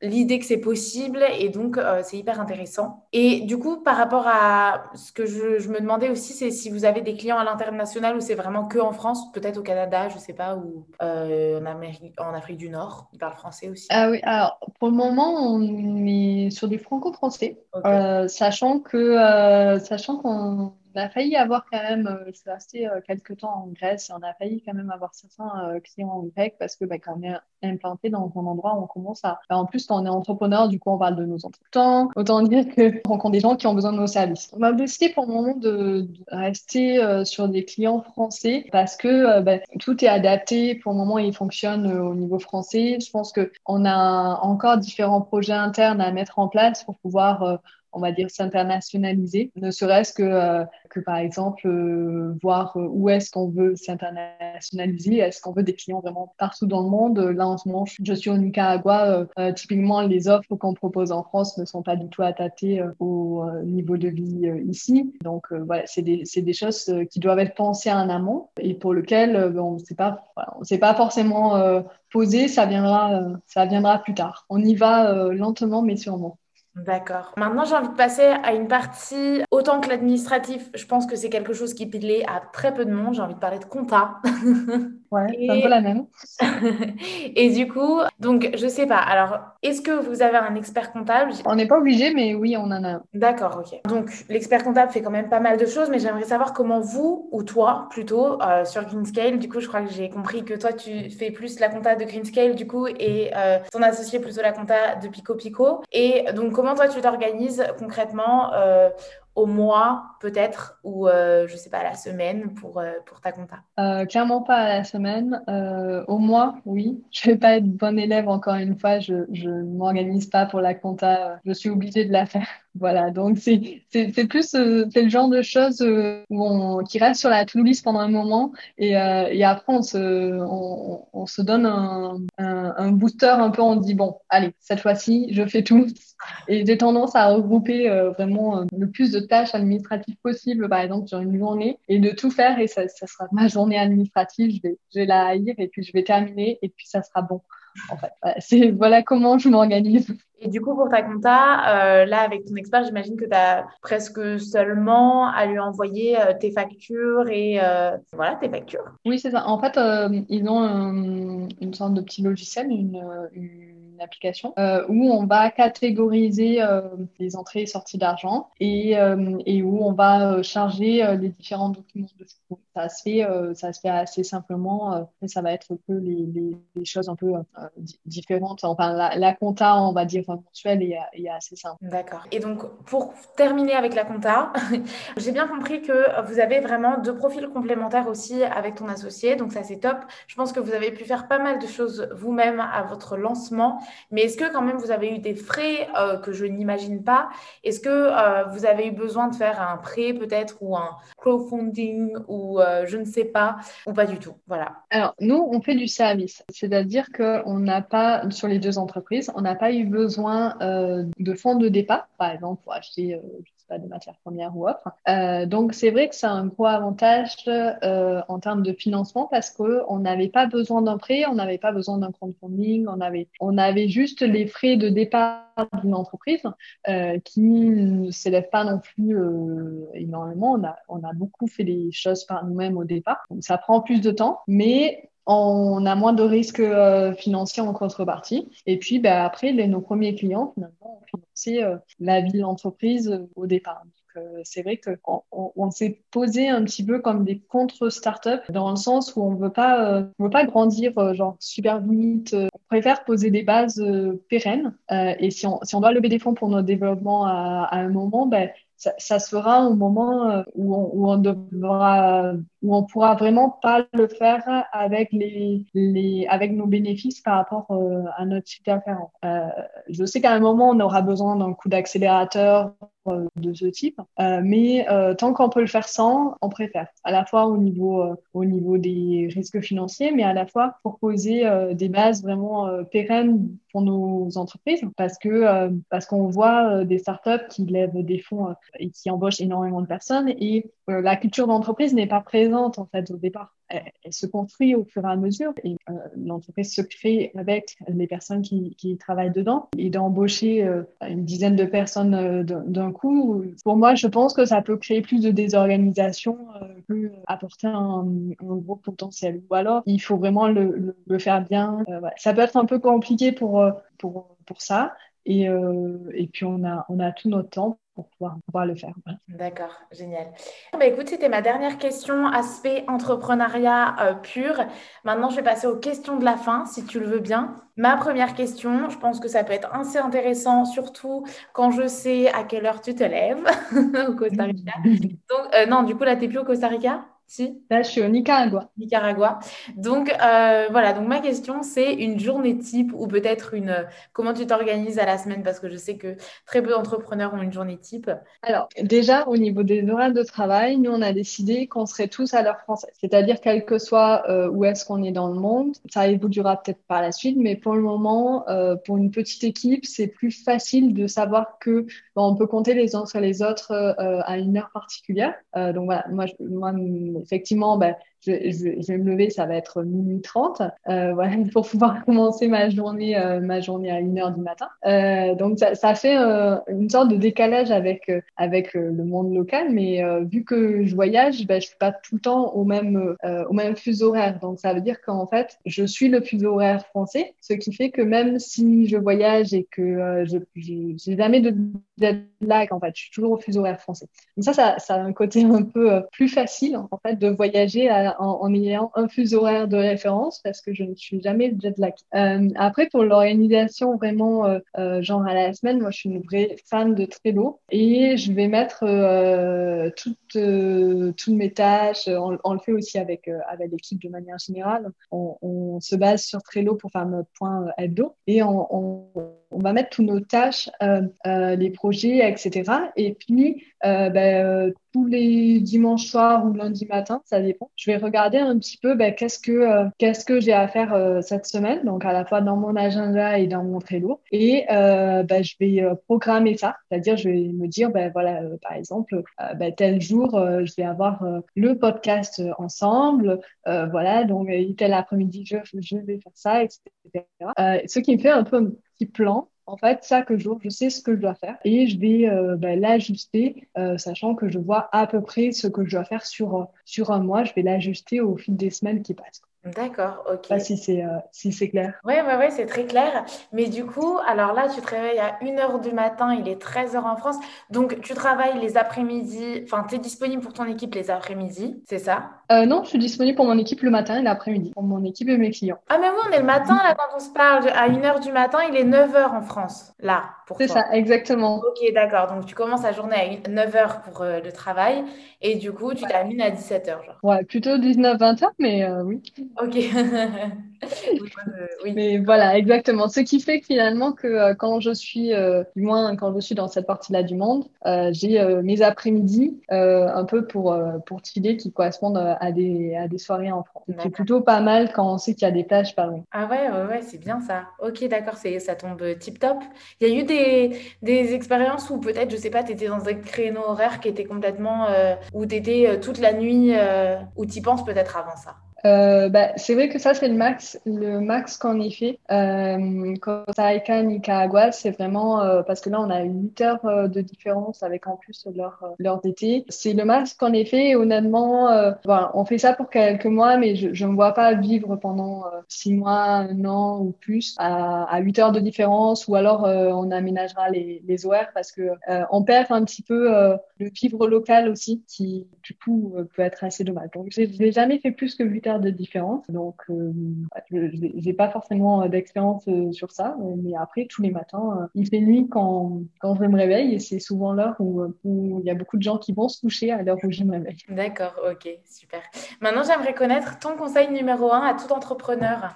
l'idée que c'est possible. Et donc, c'est hyper intéressant. Et du coup, par rapport à ce que je me demandais aussi, c'est si vous avez des clients à l'international ou c'est vraiment que en France, peut-être au Canada, je sais pas, ou euh, en, Amérique, en Afrique du Nord. Ils parlent français aussi. Ah oui, alors pour le moment, on est sur du franco-français, euh, sachant que euh, sachant qu'on on a failli avoir quand même, euh, je suis restée euh, quelques temps en Grèce et on a failli quand même avoir certains euh, clients en grec parce que bah, quand on est implanté dans un endroit, on commence à. Bah, en plus, quand on est entrepreneur, du coup, on parle de nos entreprises. Autant dire qu'on rencontre des gens qui ont besoin de nos services. On va décidé pour le moment de, rester sur des clients français parce que bah, tout est adapté. Pour le moment, il fonctionne au niveau français. Je pense qu'on a encore différents projets internes à mettre en place pour pouvoir on va dire, s'internationaliser, ne serait-ce que, euh, que par exemple, euh, voir euh, où est-ce qu'on veut s'internationaliser, est-ce qu'on veut des clients vraiment partout dans le monde? Là, en ce moment, je suis au Nicaragua. typiquement, les offres qu'on propose en France ne sont pas du tout adaptées au niveau de vie ici. Donc, voilà, c'est des, des, choses qui doivent être pensées en amont et pour lesquelles on ne s'est pas, pas forcément posé, ça viendra, ça viendra plus tard. On y va lentement, mais sûrement. D'accord. Maintenant, j'ai envie de passer à une partie, autant que l'administratif, je pense que c'est quelque chose qui plaît à très peu de monde. J'ai envie de parler de compta. Ouais, c'est un peu la même. et du coup, donc, je sais pas. Alors, est-ce que vous avez un expert comptable? On n'est pas obligé, mais oui, on en a un. D'accord, ok. Donc, l'expert comptable fait quand même pas mal de choses, mais j'aimerais savoir comment vous, ou toi plutôt, euh, sur Greenscale, du coup, je crois que j'ai compris que toi, tu fais plus la compta de Greenscale, du coup, et euh, ton associé plutôt la compta de Pico Pico. Et donc, comment toi, tu t'organises concrètement euh, au mois peut-être ou euh, je sais pas à la semaine pour, euh, ta compta? Euh, Clairement pas à la semaine. au mois, oui. Je vais pas être bon élève encore une fois. Je ne m'organise pas pour la compta. Je suis obligée de la faire. Voilà, donc c'est plus c'est le genre de choses où on, qui reste sur la to-do list pendant un moment et, et après on se on, se donne un, un, un, booster un peu on dit bon allez cette fois-ci je fais tout et j'ai tendance à regrouper vraiment le plus de tâches administratives possibles, par exemple, sur une journée, et de tout faire, et ça, ça sera ma journée administrative, je vais, je vais la haïr, et puis je vais terminer, et puis ça sera bon. En fait, c'est voilà comment je m'organise. Et du coup, pour ta compta, euh, là, avec ton expert, j'imagine que tu as presque seulement à lui envoyer euh, tes factures et euh, voilà, tes factures. Oui, c'est ça. En fait, ils ont une sorte de petit logiciel, une, une application où on va catégoriser les entrées et sorties d'argent et, et, où on va charger les différents documents de Ça se fait, ça se fait assez simplement. et ça va être que les, les, choses un peu différentes. Enfin, la, compta, on va dire mensuelle, est, est assez simple. D'accord. Et donc, pour terminer avec la compta, j'ai bien compris que vous avez vraiment deux profils complémentaires aussi avec ton associé. Donc, ça, c'est top. Je pense que vous avez pu faire pas mal de choses vous-même à votre lancement. Mais est-ce que quand même vous avez eu des frais euh, que je n'imagine pas? Est-ce que euh, vous avez eu besoin de faire un prêt peut-être ou un crowdfunding ou euh, je ne sais pas ou pas du tout Voilà. Alors nous, on fait du service, c'est-à-dire qu'on n'a pas sur les deux entreprises, on n'a pas eu besoin de fonds de départ, par exemple pour acheter pas de matières premières ou autre. Euh, donc c'est vrai que c'est un gros avantage euh, en termes de financement parce qu'on n'avait pas besoin d'un prêt, on n'avait pas besoin d'un crowdfunding, on avait, on avait juste les frais de départ d'une entreprise euh, qui ne s'élèvent pas non plus énormément. On a, on a beaucoup fait les choses par nous-mêmes au départ. Donc ça prend plus de temps, mais on a moins de risques euh, financiers en contrepartie. Et puis, ben, après, les, nos premiers clients, finalement, ont financé euh, la vie de l'entreprise euh, au départ. Donc, c'est vrai qu'on on, s'est posé un petit peu comme des contre-startups dans le sens où on veut pas, on veut pas grandir genre super vite. on préfère poser des bases pérennes. et si on, si on doit lever des fonds pour notre développement à, à un moment, ben, ça, ça, se fera au moment où on, où on devra où on pourra vraiment pas le faire avec les, les avec nos bénéfices par rapport à notre chiffre d'affaires. je sais qu'à un moment on aura besoin d'un coup d'accélérateur euh, de ce type. Euh, mais euh, tant qu'on peut le faire sans, on préfère. À la fois au niveau, au niveau des risques financiers, mais à la fois pour poser des bases vraiment pérennes pour nos entreprises parce que parce qu'on voit des startups qui lèvent des fonds et qui embauchent énormément de personnes et la culture d'entreprise n'est pas présente en fait au départ. Elle, se construit au fur et à mesure et l'entreprise se crée avec les personnes qui, travaillent dedans et d'embaucher une dizaine de personnes d'un coup, pour moi, je pense que ça peut créer plus de désorganisation euh, que apporter un, gros potentiel. Ou alors, il faut vraiment le, faire bien. Euh, ça peut être un peu compliqué pour, euh, pour, pour ça. Et, et puis, on a, on a tout notre temps pour pouvoir, le faire. D'accord, génial. Bah, écoute, c'était ma dernière question, aspect entrepreneuriat euh, pur. Maintenant, je vais passer aux questions de la fin, si tu le veux bien. Ma première question, je pense que ça peut être assez intéressant, surtout quand je sais à quelle heure tu te lèves au Costa Rica. Donc, euh, non, du coup, là, tu n'es plus au Costa Rica? Si Là, je suis au Nicaragua. Nicaragua. Donc, euh, voilà. Donc, ma question, c'est une journée type ou peut-être une. Comment tu t'organises à la semaine? Parce que je sais que très peu d'entrepreneurs ont une journée type. Alors, déjà, au niveau des horaires de travail, nous, on a décidé qu'on serait tous à l'heure française. C'est-à-dire, quel que soit euh, où est-ce qu'on est dans le monde, ça évoluera peut-être par la suite, mais pour le moment, euh, pour une petite équipe, c'est plus facile de savoir que on peut compter les uns sur les autres à une heure particulière. donc, voilà. Moi, je, moi effectivement, ben, je, vais me lever, ça va être minuit 30, euh, voilà, pour pouvoir commencer ma journée, euh, ma journée à 1h du matin. Euh, donc ça, fait une sorte de décalage avec avec le monde local, mais vu que je voyage, ben, je suis pas tout le temps au même au même fuseau horaire. Donc ça veut dire qu'en fait, je suis le fuseau horaire français, ce qui fait que même si je voyage et que je j'ai jamais de lag, en fait, je suis toujours au fuseau horaire français. Donc ça, ça, ça a un côté un peu plus facile en fait de voyager à, en, ayant un fuseau horaire de référence parce que je ne suis jamais jet lag. Euh, après, pour l'organisation vraiment euh, euh, genre à la semaine, moi je suis une vraie fan de Trello et je vais mettre euh, toutes, euh, toutes mes tâches. On, le fait aussi avec, avec l'équipe de manière générale. On, on, se base sur Trello pour faire notre point hebdo et on, on, on va mettre toutes nos tâches, les projets, etc. Et puis, ben, tous les dimanches soirs ou lundi matin, ça dépend. Je vais regarder un petit peu ben, qu'est-ce que euh, qu'est-ce que j'ai à faire euh, cette semaine, donc à la fois dans mon agenda et dans mon Trello, et euh, ben, je vais programmer ça, c'est-à-dire je vais me dire ben voilà par exemple tel jour je vais avoir le podcast ensemble, voilà donc tel après-midi je, je vais faire ça, etc. ce qui me fait un peu petit plan en fait, chaque jour, je sais ce que je dois faire et je vais euh, ben, l'ajuster, euh, sachant que je vois à peu près ce que je dois faire sur, euh, sur un mois. Je vais l'ajuster au fil des semaines qui passent. D'accord, ok. Pas si c'est euh, si c'est clair. Oui, ouais, ouais, c'est très clair. Mais du coup, alors là, tu te réveilles à 1h du matin, il est 13h en France. Donc, tu travailles les après-midi, enfin, tu es disponible pour ton équipe les après-midi, c'est ça? Euh, Non, je suis disponible pour mon équipe le matin et l'après-midi, pour mon équipe et mes clients. Ah, mais oui, on est le matin, là, quand on se parle, à 1h du matin, il est 9h en France, là, pour C'est ça, exactement. Ok, d'accord. Donc, tu commences la journée à 9h pour euh, le travail et du coup, tu termines à 17h, genre. Ouais, plutôt 19-20h, mais oui. Ok. oui. Mais voilà, exactement. Ce qui fait que finalement que euh, quand je suis, euh, du moins quand je suis dans cette partie-là du monde, euh, j'ai mes après-midi un peu pour pour chiller qui correspondent à des à des soirées en France. C'est plutôt pas mal quand on sait qu'il y a des plages pas loin. Ah ouais, ouais, ouais c'est bien ça. Ok, d'accord, c'est ça tombe tip top. Il y a eu des des expériences où peut-être, je sais pas, tu étais dans un créneau horaire qui était complètement où tu étais toute la nuit, où tu penses peut-être avant ça. Euh, bah, c'est vrai que ça, c'est le max, le max qu'on ait fait. Euh, Rica, Nicaragua, c'est vraiment euh, parce que là, on a 8 heures euh, de différence avec en plus l'heure euh, d'été. C'est le max qu'on ait fait. Et honnêtement, voilà, on fait ça pour quelques mois, mais je ne me vois pas vivre pendant 6 mois, un an ou plus à, à 8 heures de différence ou alors on aménagera les, les horaires parce que on perd un petit peu le vivre local aussi qui, du coup, peut être assez dommage. Donc, j'ai jamais fait plus que 8 heures faire de différence. Donc, euh, je n'ai pas forcément d'expérience sur ça, mais après, tous les matins, il fait nuit quand, quand je me réveille et c'est souvent l'heure où, où, il y a beaucoup de gens qui vont se coucher à l'heure où je me réveille. D'accord, ok, super. Maintenant, j'aimerais connaître ton conseil numéro un à tout entrepreneur.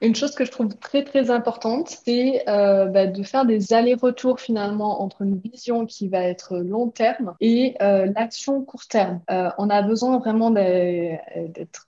Une chose que je trouve très, très importante, c'est bah, de faire des allers-retours finalement entre une vision qui va être long terme et l'action court terme. on a besoin vraiment d'être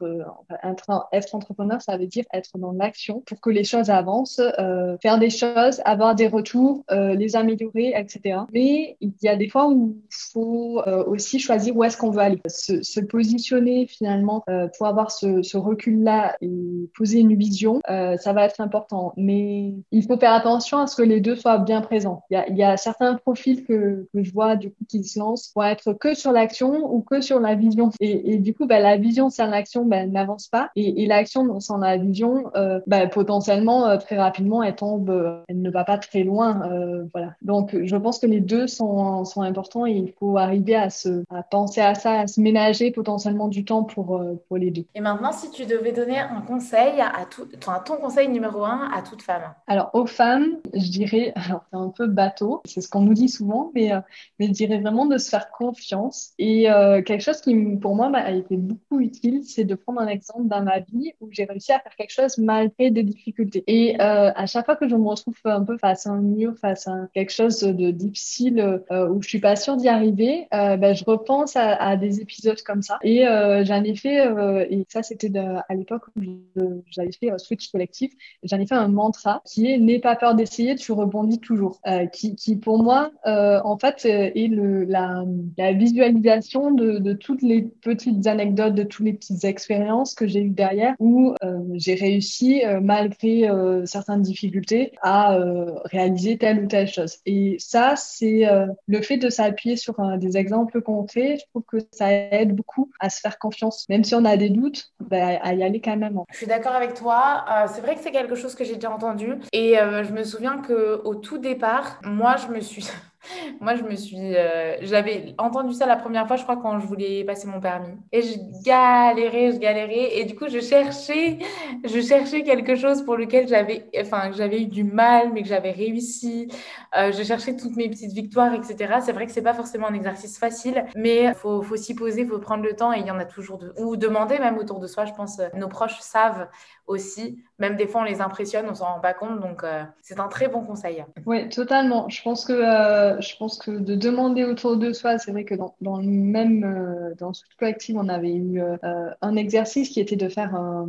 être entrepreneur, ça veut dire être dans l'action pour que les choses avancent, euh, faire des choses, avoir des retours, euh, les améliorer, etc. Mais il y a des fois où il faut euh, aussi choisir où est-ce qu'on veut aller, se, se positionner finalement pour avoir ce, ce recul-là et poser une vision, ça va être important. Mais il faut faire attention à ce que les deux soient bien présents. Il y a, certains profils que, que je vois du coup qui se lancent pour être que sur l'action ou que sur la vision. Et, du coup, bah, la vision sans l'action bah, n'avance pas. Et, et l'action sans la vision, euh, bah, potentiellement, euh, très rapidement, elle tombe, euh, elle ne va pas très loin. Euh, voilà. Donc, je pense que les deux sont, sont importants et il faut arriver à, se, à penser à ça, à se ménager potentiellement du temps pour, pour les deux. Et maintenant, si tu devais donner un conseil à tout, enfin, ton conseil numéro un à toute femme Alors, aux femmes, je dirais, alors c'est un peu bateau, c'est ce qu'on nous dit souvent, mais, mais je dirais vraiment de se faire confiance. Et quelque chose qui, pour moi, a été beaucoup utile, c'est de prendre un exemple dans ma vie où j'ai réussi à faire quelque chose malgré des difficultés. Et euh, à chaque fois que je me retrouve un peu face à un mur, face à quelque chose de difficile euh, où je suis pas sûre d'y arriver, euh, ben, je repense à, des épisodes comme ça. Et euh, j'en ai fait, euh, et ça c'était à l'époque où j'avais fait Switch collectif, j'en ai fait un mantra qui est n'aie pas peur d'essayer, tu rebondis toujours. qui, qui pour moi, en fait, est le, la, visualisation de, toutes les petites anecdotes, de toutes les petites expériences que j'ai eues derrière où euh, j'ai réussi, euh, malgré euh, certaines difficultés, à réaliser telle ou telle chose. Et ça, c'est le fait de s'appuyer sur des exemples concrets. Je trouve que ça aide beaucoup à se faire confiance. Même si on a des doutes, ben, à y aller quand même. Je suis d'accord avec toi. C'est vrai que c'est quelque chose que j'ai déjà entendu. Et je me souviens qu'au tout départ, moi, je me suis... Moi, je me suis. Euh, j'avais entendu ça la première fois, je crois, quand je voulais passer mon permis. Et je galérais, je galérais. Et du coup, je cherchais, je cherchais quelque chose pour lequel j'avais, enfin, j'avais eu du mal, mais que j'avais réussi. Euh, je cherchais toutes mes petites victoires, etc. C'est vrai que c'est pas forcément un exercice facile, mais faut, faut s'y poser, faut prendre le temps. Et il y en a toujours de. Ou demander même autour de soi. Je pense, nos proches savent aussi. Même des fois, on les impressionne, on s'en rend pas compte. Donc, euh, c'est un très bon conseil. Oui, totalement. Je pense que, euh, je pense que de demander autour de soi, c'est vrai que dans, dans le même, euh, dans ce collectif, on avait eu un exercice qui était de faire un,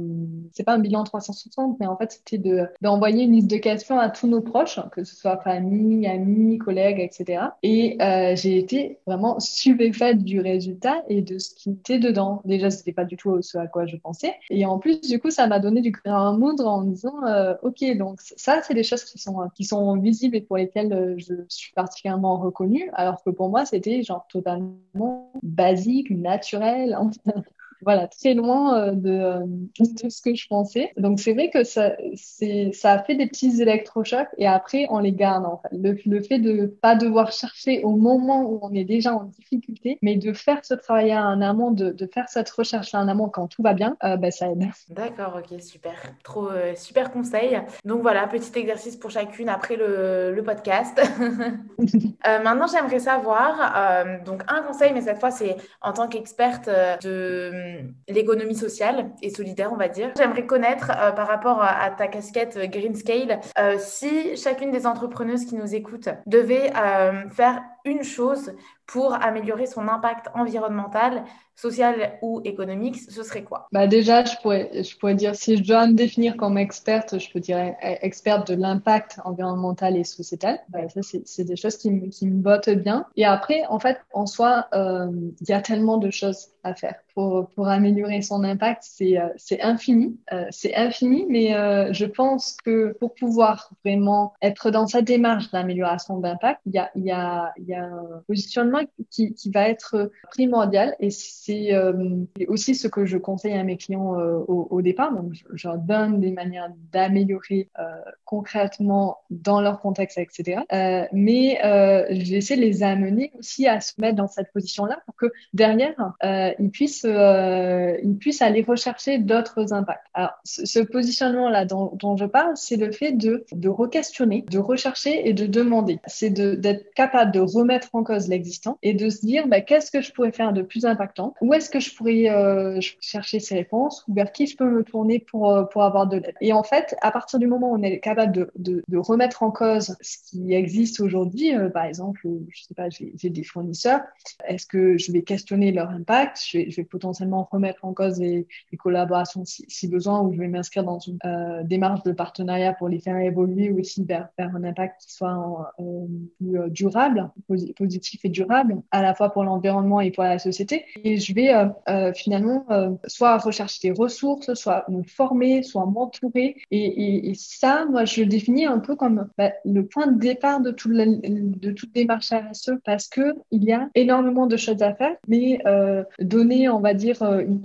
c'est pas un bilan 360, mais en fait, c'était de, d'envoyer une liste de questions à tous nos proches, que ce soit famille, amis, collègues, etc. Et j'ai été vraiment stupéfaite du résultat et de ce qui était dedans. Déjà, c'était pas du tout ce à quoi je pensais. Et en plus, du coup, ça m'a donné du un moindre en disant euh, ok donc ça c'est des choses qui sont qui sont visibles et pour lesquelles euh, je suis particulièrement reconnue alors que pour moi c'était genre totalement basique naturel voilà, très loin euh, de, euh, de, ce que je pensais. Donc c'est vrai que ça, ça a fait des petits électrochocs et après on les garde en fait. Le, le fait de pas devoir chercher au moment où on est déjà en difficulté, mais de faire ce travail en amont, de, de faire cette recherche en amont quand tout va bien, euh, ben, ça aide. D'accord, ok, super. Trop super conseil. Donc voilà, petit exercice pour chacune après le, le podcast. maintenant, j'aimerais savoir, donc un conseil, mais cette fois c'est en tant qu'experte de euh, l'économie sociale et solidaire, on va dire. J'aimerais connaître euh, par rapport à, ta casquette euh, Green Scale, si chacune des entrepreneuses qui nous écoutent devait faire une chose pour améliorer son impact environnemental, social ou économique, ce serait quoi? Bah Déjà, je pourrais, je pourrais dire, si je dois me définir comme experte, je peux dire experte de l'impact environnemental et sociétal. Bah, ça, c'est des choses qui, me, qui me bottent bien. Et après, en fait, en soi, il y a tellement de choses à faire pour, pour améliorer son impact, c'est euh, infini. Euh, c'est infini, mais euh, je pense que pour pouvoir vraiment être dans sa démarche d'amélioration d'impact, il y a, il y, a, y a un positionnement qui, va être primordial et c'est aussi ce que je conseille à mes clients au, au, départ. Donc, je, leur donne des manières d'améliorer concrètement dans leur contexte, etc. mais j'essaie de les amener aussi à se mettre dans cette position-là pour que derrière, ils puissent ils puissent aller rechercher d'autres impacts. Alors, ce, positionnement-là dont, dont, je parle, c'est le fait de, de re-questionner, de rechercher et de demander. C'est d'être capable de remettre en cause l'existant et de se dire bah, qu'est-ce que je pourrais faire de plus impactant? Où est-ce que je pourrais euh, chercher ces réponses? Ou vers qui je peux me tourner pour, euh, pour avoir de l'aide? Et en fait, à partir du moment où on est capable de, de, remettre en cause ce qui existe aujourd'hui, euh, par exemple, je sais pas, j'ai des fournisseurs, est-ce que je vais questionner leur impact? Je vais, potentiellement remettre en cause les, collaborations si, si, besoin, ou je vais m'inscrire dans une démarche de partenariat pour les faire évoluer aussi vers, vers un impact qui soit plus durable, positif et durable, à la fois pour l'environnement et pour la société. Et je vais euh, finalement soit rechercher des ressources, soit me former, soit m'entourer. Et, ça, moi, je le définis un peu comme bah, le point de départ de, tout de toute démarche RSE parce que il y a énormément de choses à faire, mais donner, on va dire, une,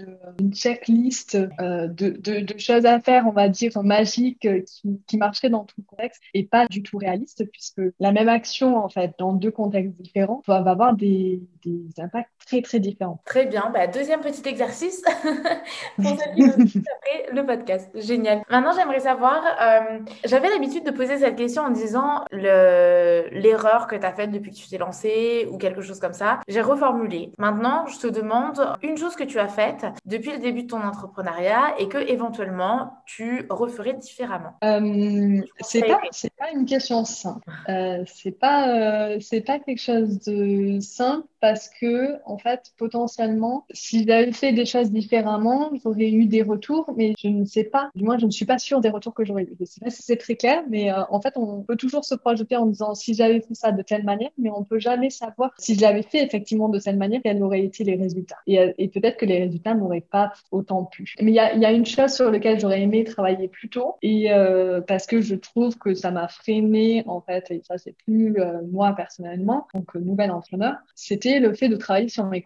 checklist de, choses à faire, on va dire, magiques qui, qui marcherait dans tout le contexte et pas du tout réaliste puisque la même action, en fait, dans deux contextes différents, va avoir des, des impacts très, très différents. Très bien. Bah, deuxième petit exercice pour après le podcast. Génial. Maintenant, j'aimerais savoir, euh, j'avais l'habitude de poser cette question en disant l'erreur que tu as faite depuis que tu t'es lancé ou quelque chose comme ça. J'ai reformulé. Maintenant, je te demande une chose que tu as faite depuis le début de ton entrepreneuriat et que éventuellement tu referais différemment. Euh, c'est pas, pas une question simple. Euh, c'est pas, euh, c'est pas quelque chose de simple parce que, en fait, potentiellement, si j'avais fait des choses différemment, j'aurais eu des retours, mais je ne sais pas, du moins, je ne suis pas sûre des retours que j'aurais eu. Je sais pas si c'est très clair, mais euh, en fait, on peut toujours se projeter en disant si j'avais fait ça de telle manière, mais on peut jamais savoir si je l'avais fait effectivement de telle manière, quels auraient été les résultats. Et, euh, peut-être que les résultats n'auraient pas autant pu. Mais il y a, y a, une chose sur laquelle j'aurais aimé travailler plus tôt, et euh, parce que je trouve que ça m'a freiné, en fait, et ça, c'est plus moi personnellement, donc nouvel entrepreneur, c'était le fait de travailler sur mes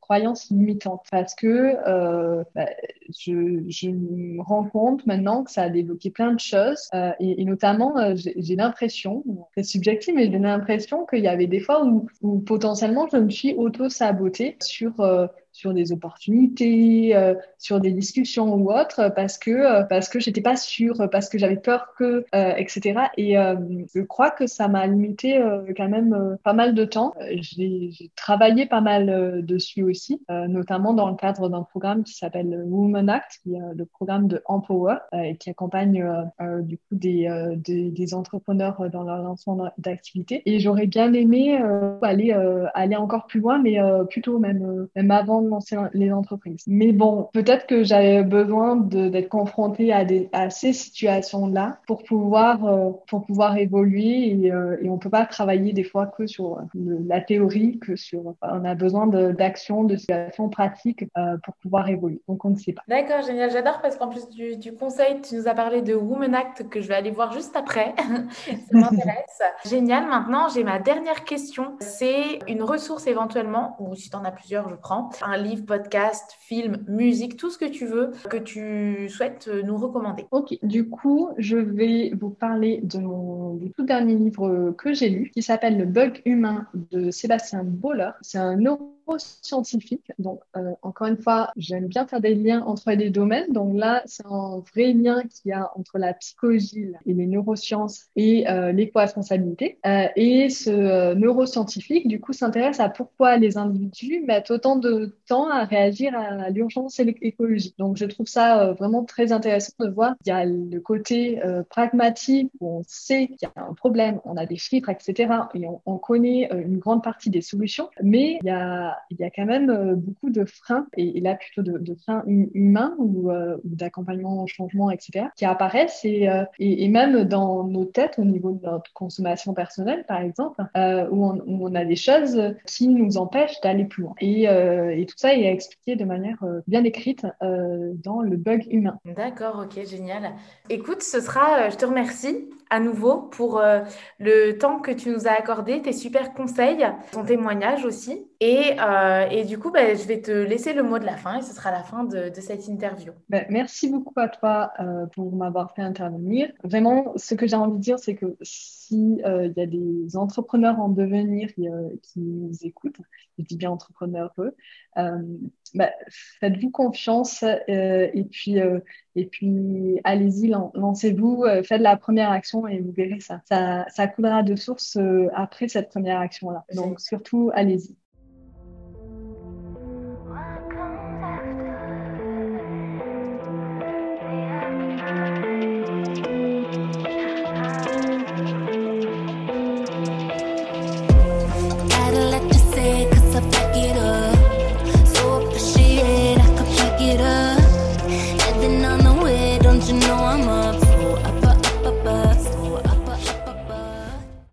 croyances limitantes. Parce que euh, bah, je, me rends compte maintenant que ça a débloqué plein de choses euh, et, notamment euh, j'ai l'impression, c'est subjectif, mais j'ai l'impression qu'il y avait des fois où, où, potentiellement je me suis auto-sabotée sur euh, sur des opportunités, euh, sur des discussions ou autres, parce que euh, parce que j'étais pas sûre, parce que j'avais peur que, euh, etc. Et je crois que ça m'a limité quand même pas mal de temps. J'ai travaillé pas mal dessus aussi, notamment dans le cadre d'un programme qui s'appelle Women Act, qui est le programme de Empower et qui accompagne du coup des, des, des, entrepreneurs dans leur lancement d'activité. Et j'aurais bien aimé aller aller encore plus loin, mais plutôt même même avant les entreprises. Mais bon, peut-être que j'avais besoin d'être confrontée à, ces situations-là pour pouvoir, euh, pour pouvoir évoluer et, euh, on peut pas travailler des fois que sur la théorie, que sur, on a besoin d'actions, de, situations pratiques euh, pour pouvoir évoluer. Donc on ne sait pas. D'accord, génial. J'adore parce qu'en plus du, conseil, tu nous as parlé de Women Act que je vais aller voir juste après. Ça m'intéresse. génial. Maintenant, j'ai ma dernière question. C'est une ressource éventuellement, ou si tu en as plusieurs, je prends, livre, podcast, film, musique, tout ce que tu veux, que tu souhaites nous recommander. Ok, du coup, je vais vous parler de mon du tout dernier livre que j'ai lu, qui s'appelle Le bug humain de Sébastien Boller. C'est un scientifique. Donc, euh, encore une fois, j'aime bien faire des liens entre les domaines. Donc là, c'est un vrai lien qu'il y a entre la psychologie et les neurosciences et euh, l'éco-responsabilité. Euh, et ce euh, neuroscientifique, du coup, s'intéresse à pourquoi les individus mettent autant de temps à réagir à l'urgence écologique. Donc, je trouve ça euh, vraiment très intéressant de voir. Il y a le côté pragmatique où on sait qu'il y a un problème, on a des chiffres, etc. Et on, on connaît une grande partie des solutions. Mais il y a il y a quand même euh, beaucoup de freins, et, là plutôt de, freins humains ou, euh, d'accompagnement au changement, etc., qui apparaissent et, euh, et, même dans nos têtes au niveau de notre consommation personnelle, par exemple, où on, où, on, a des choses qui nous empêchent d'aller plus loin. Et, tout ça est expliqué de manière bien écrite dans le bug humain. D'accord, ok, génial. Écoute, ce sera, je te remercie. À nouveau pour euh, le temps que tu nous as accordé, tes super conseils, ton témoignage aussi. Et, euh, et du coup, bah, je vais te laisser le mot de la fin et ce sera la fin de, cette interview. Ben, merci beaucoup à toi euh, pour m'avoir fait intervenir. Vraiment, ce que j'ai envie de dire, c'est que s'il il y a des entrepreneurs en devenir qui, qui nous écoutent, je dis bien entrepreneurs eux, bah, faites-vous confiance et puis et puis, allez-y, lancez-vous, euh, faites la première action et vous verrez ça. Ça, ça coulera de source euh, après cette première action-là. Donc, surtout, allez-y.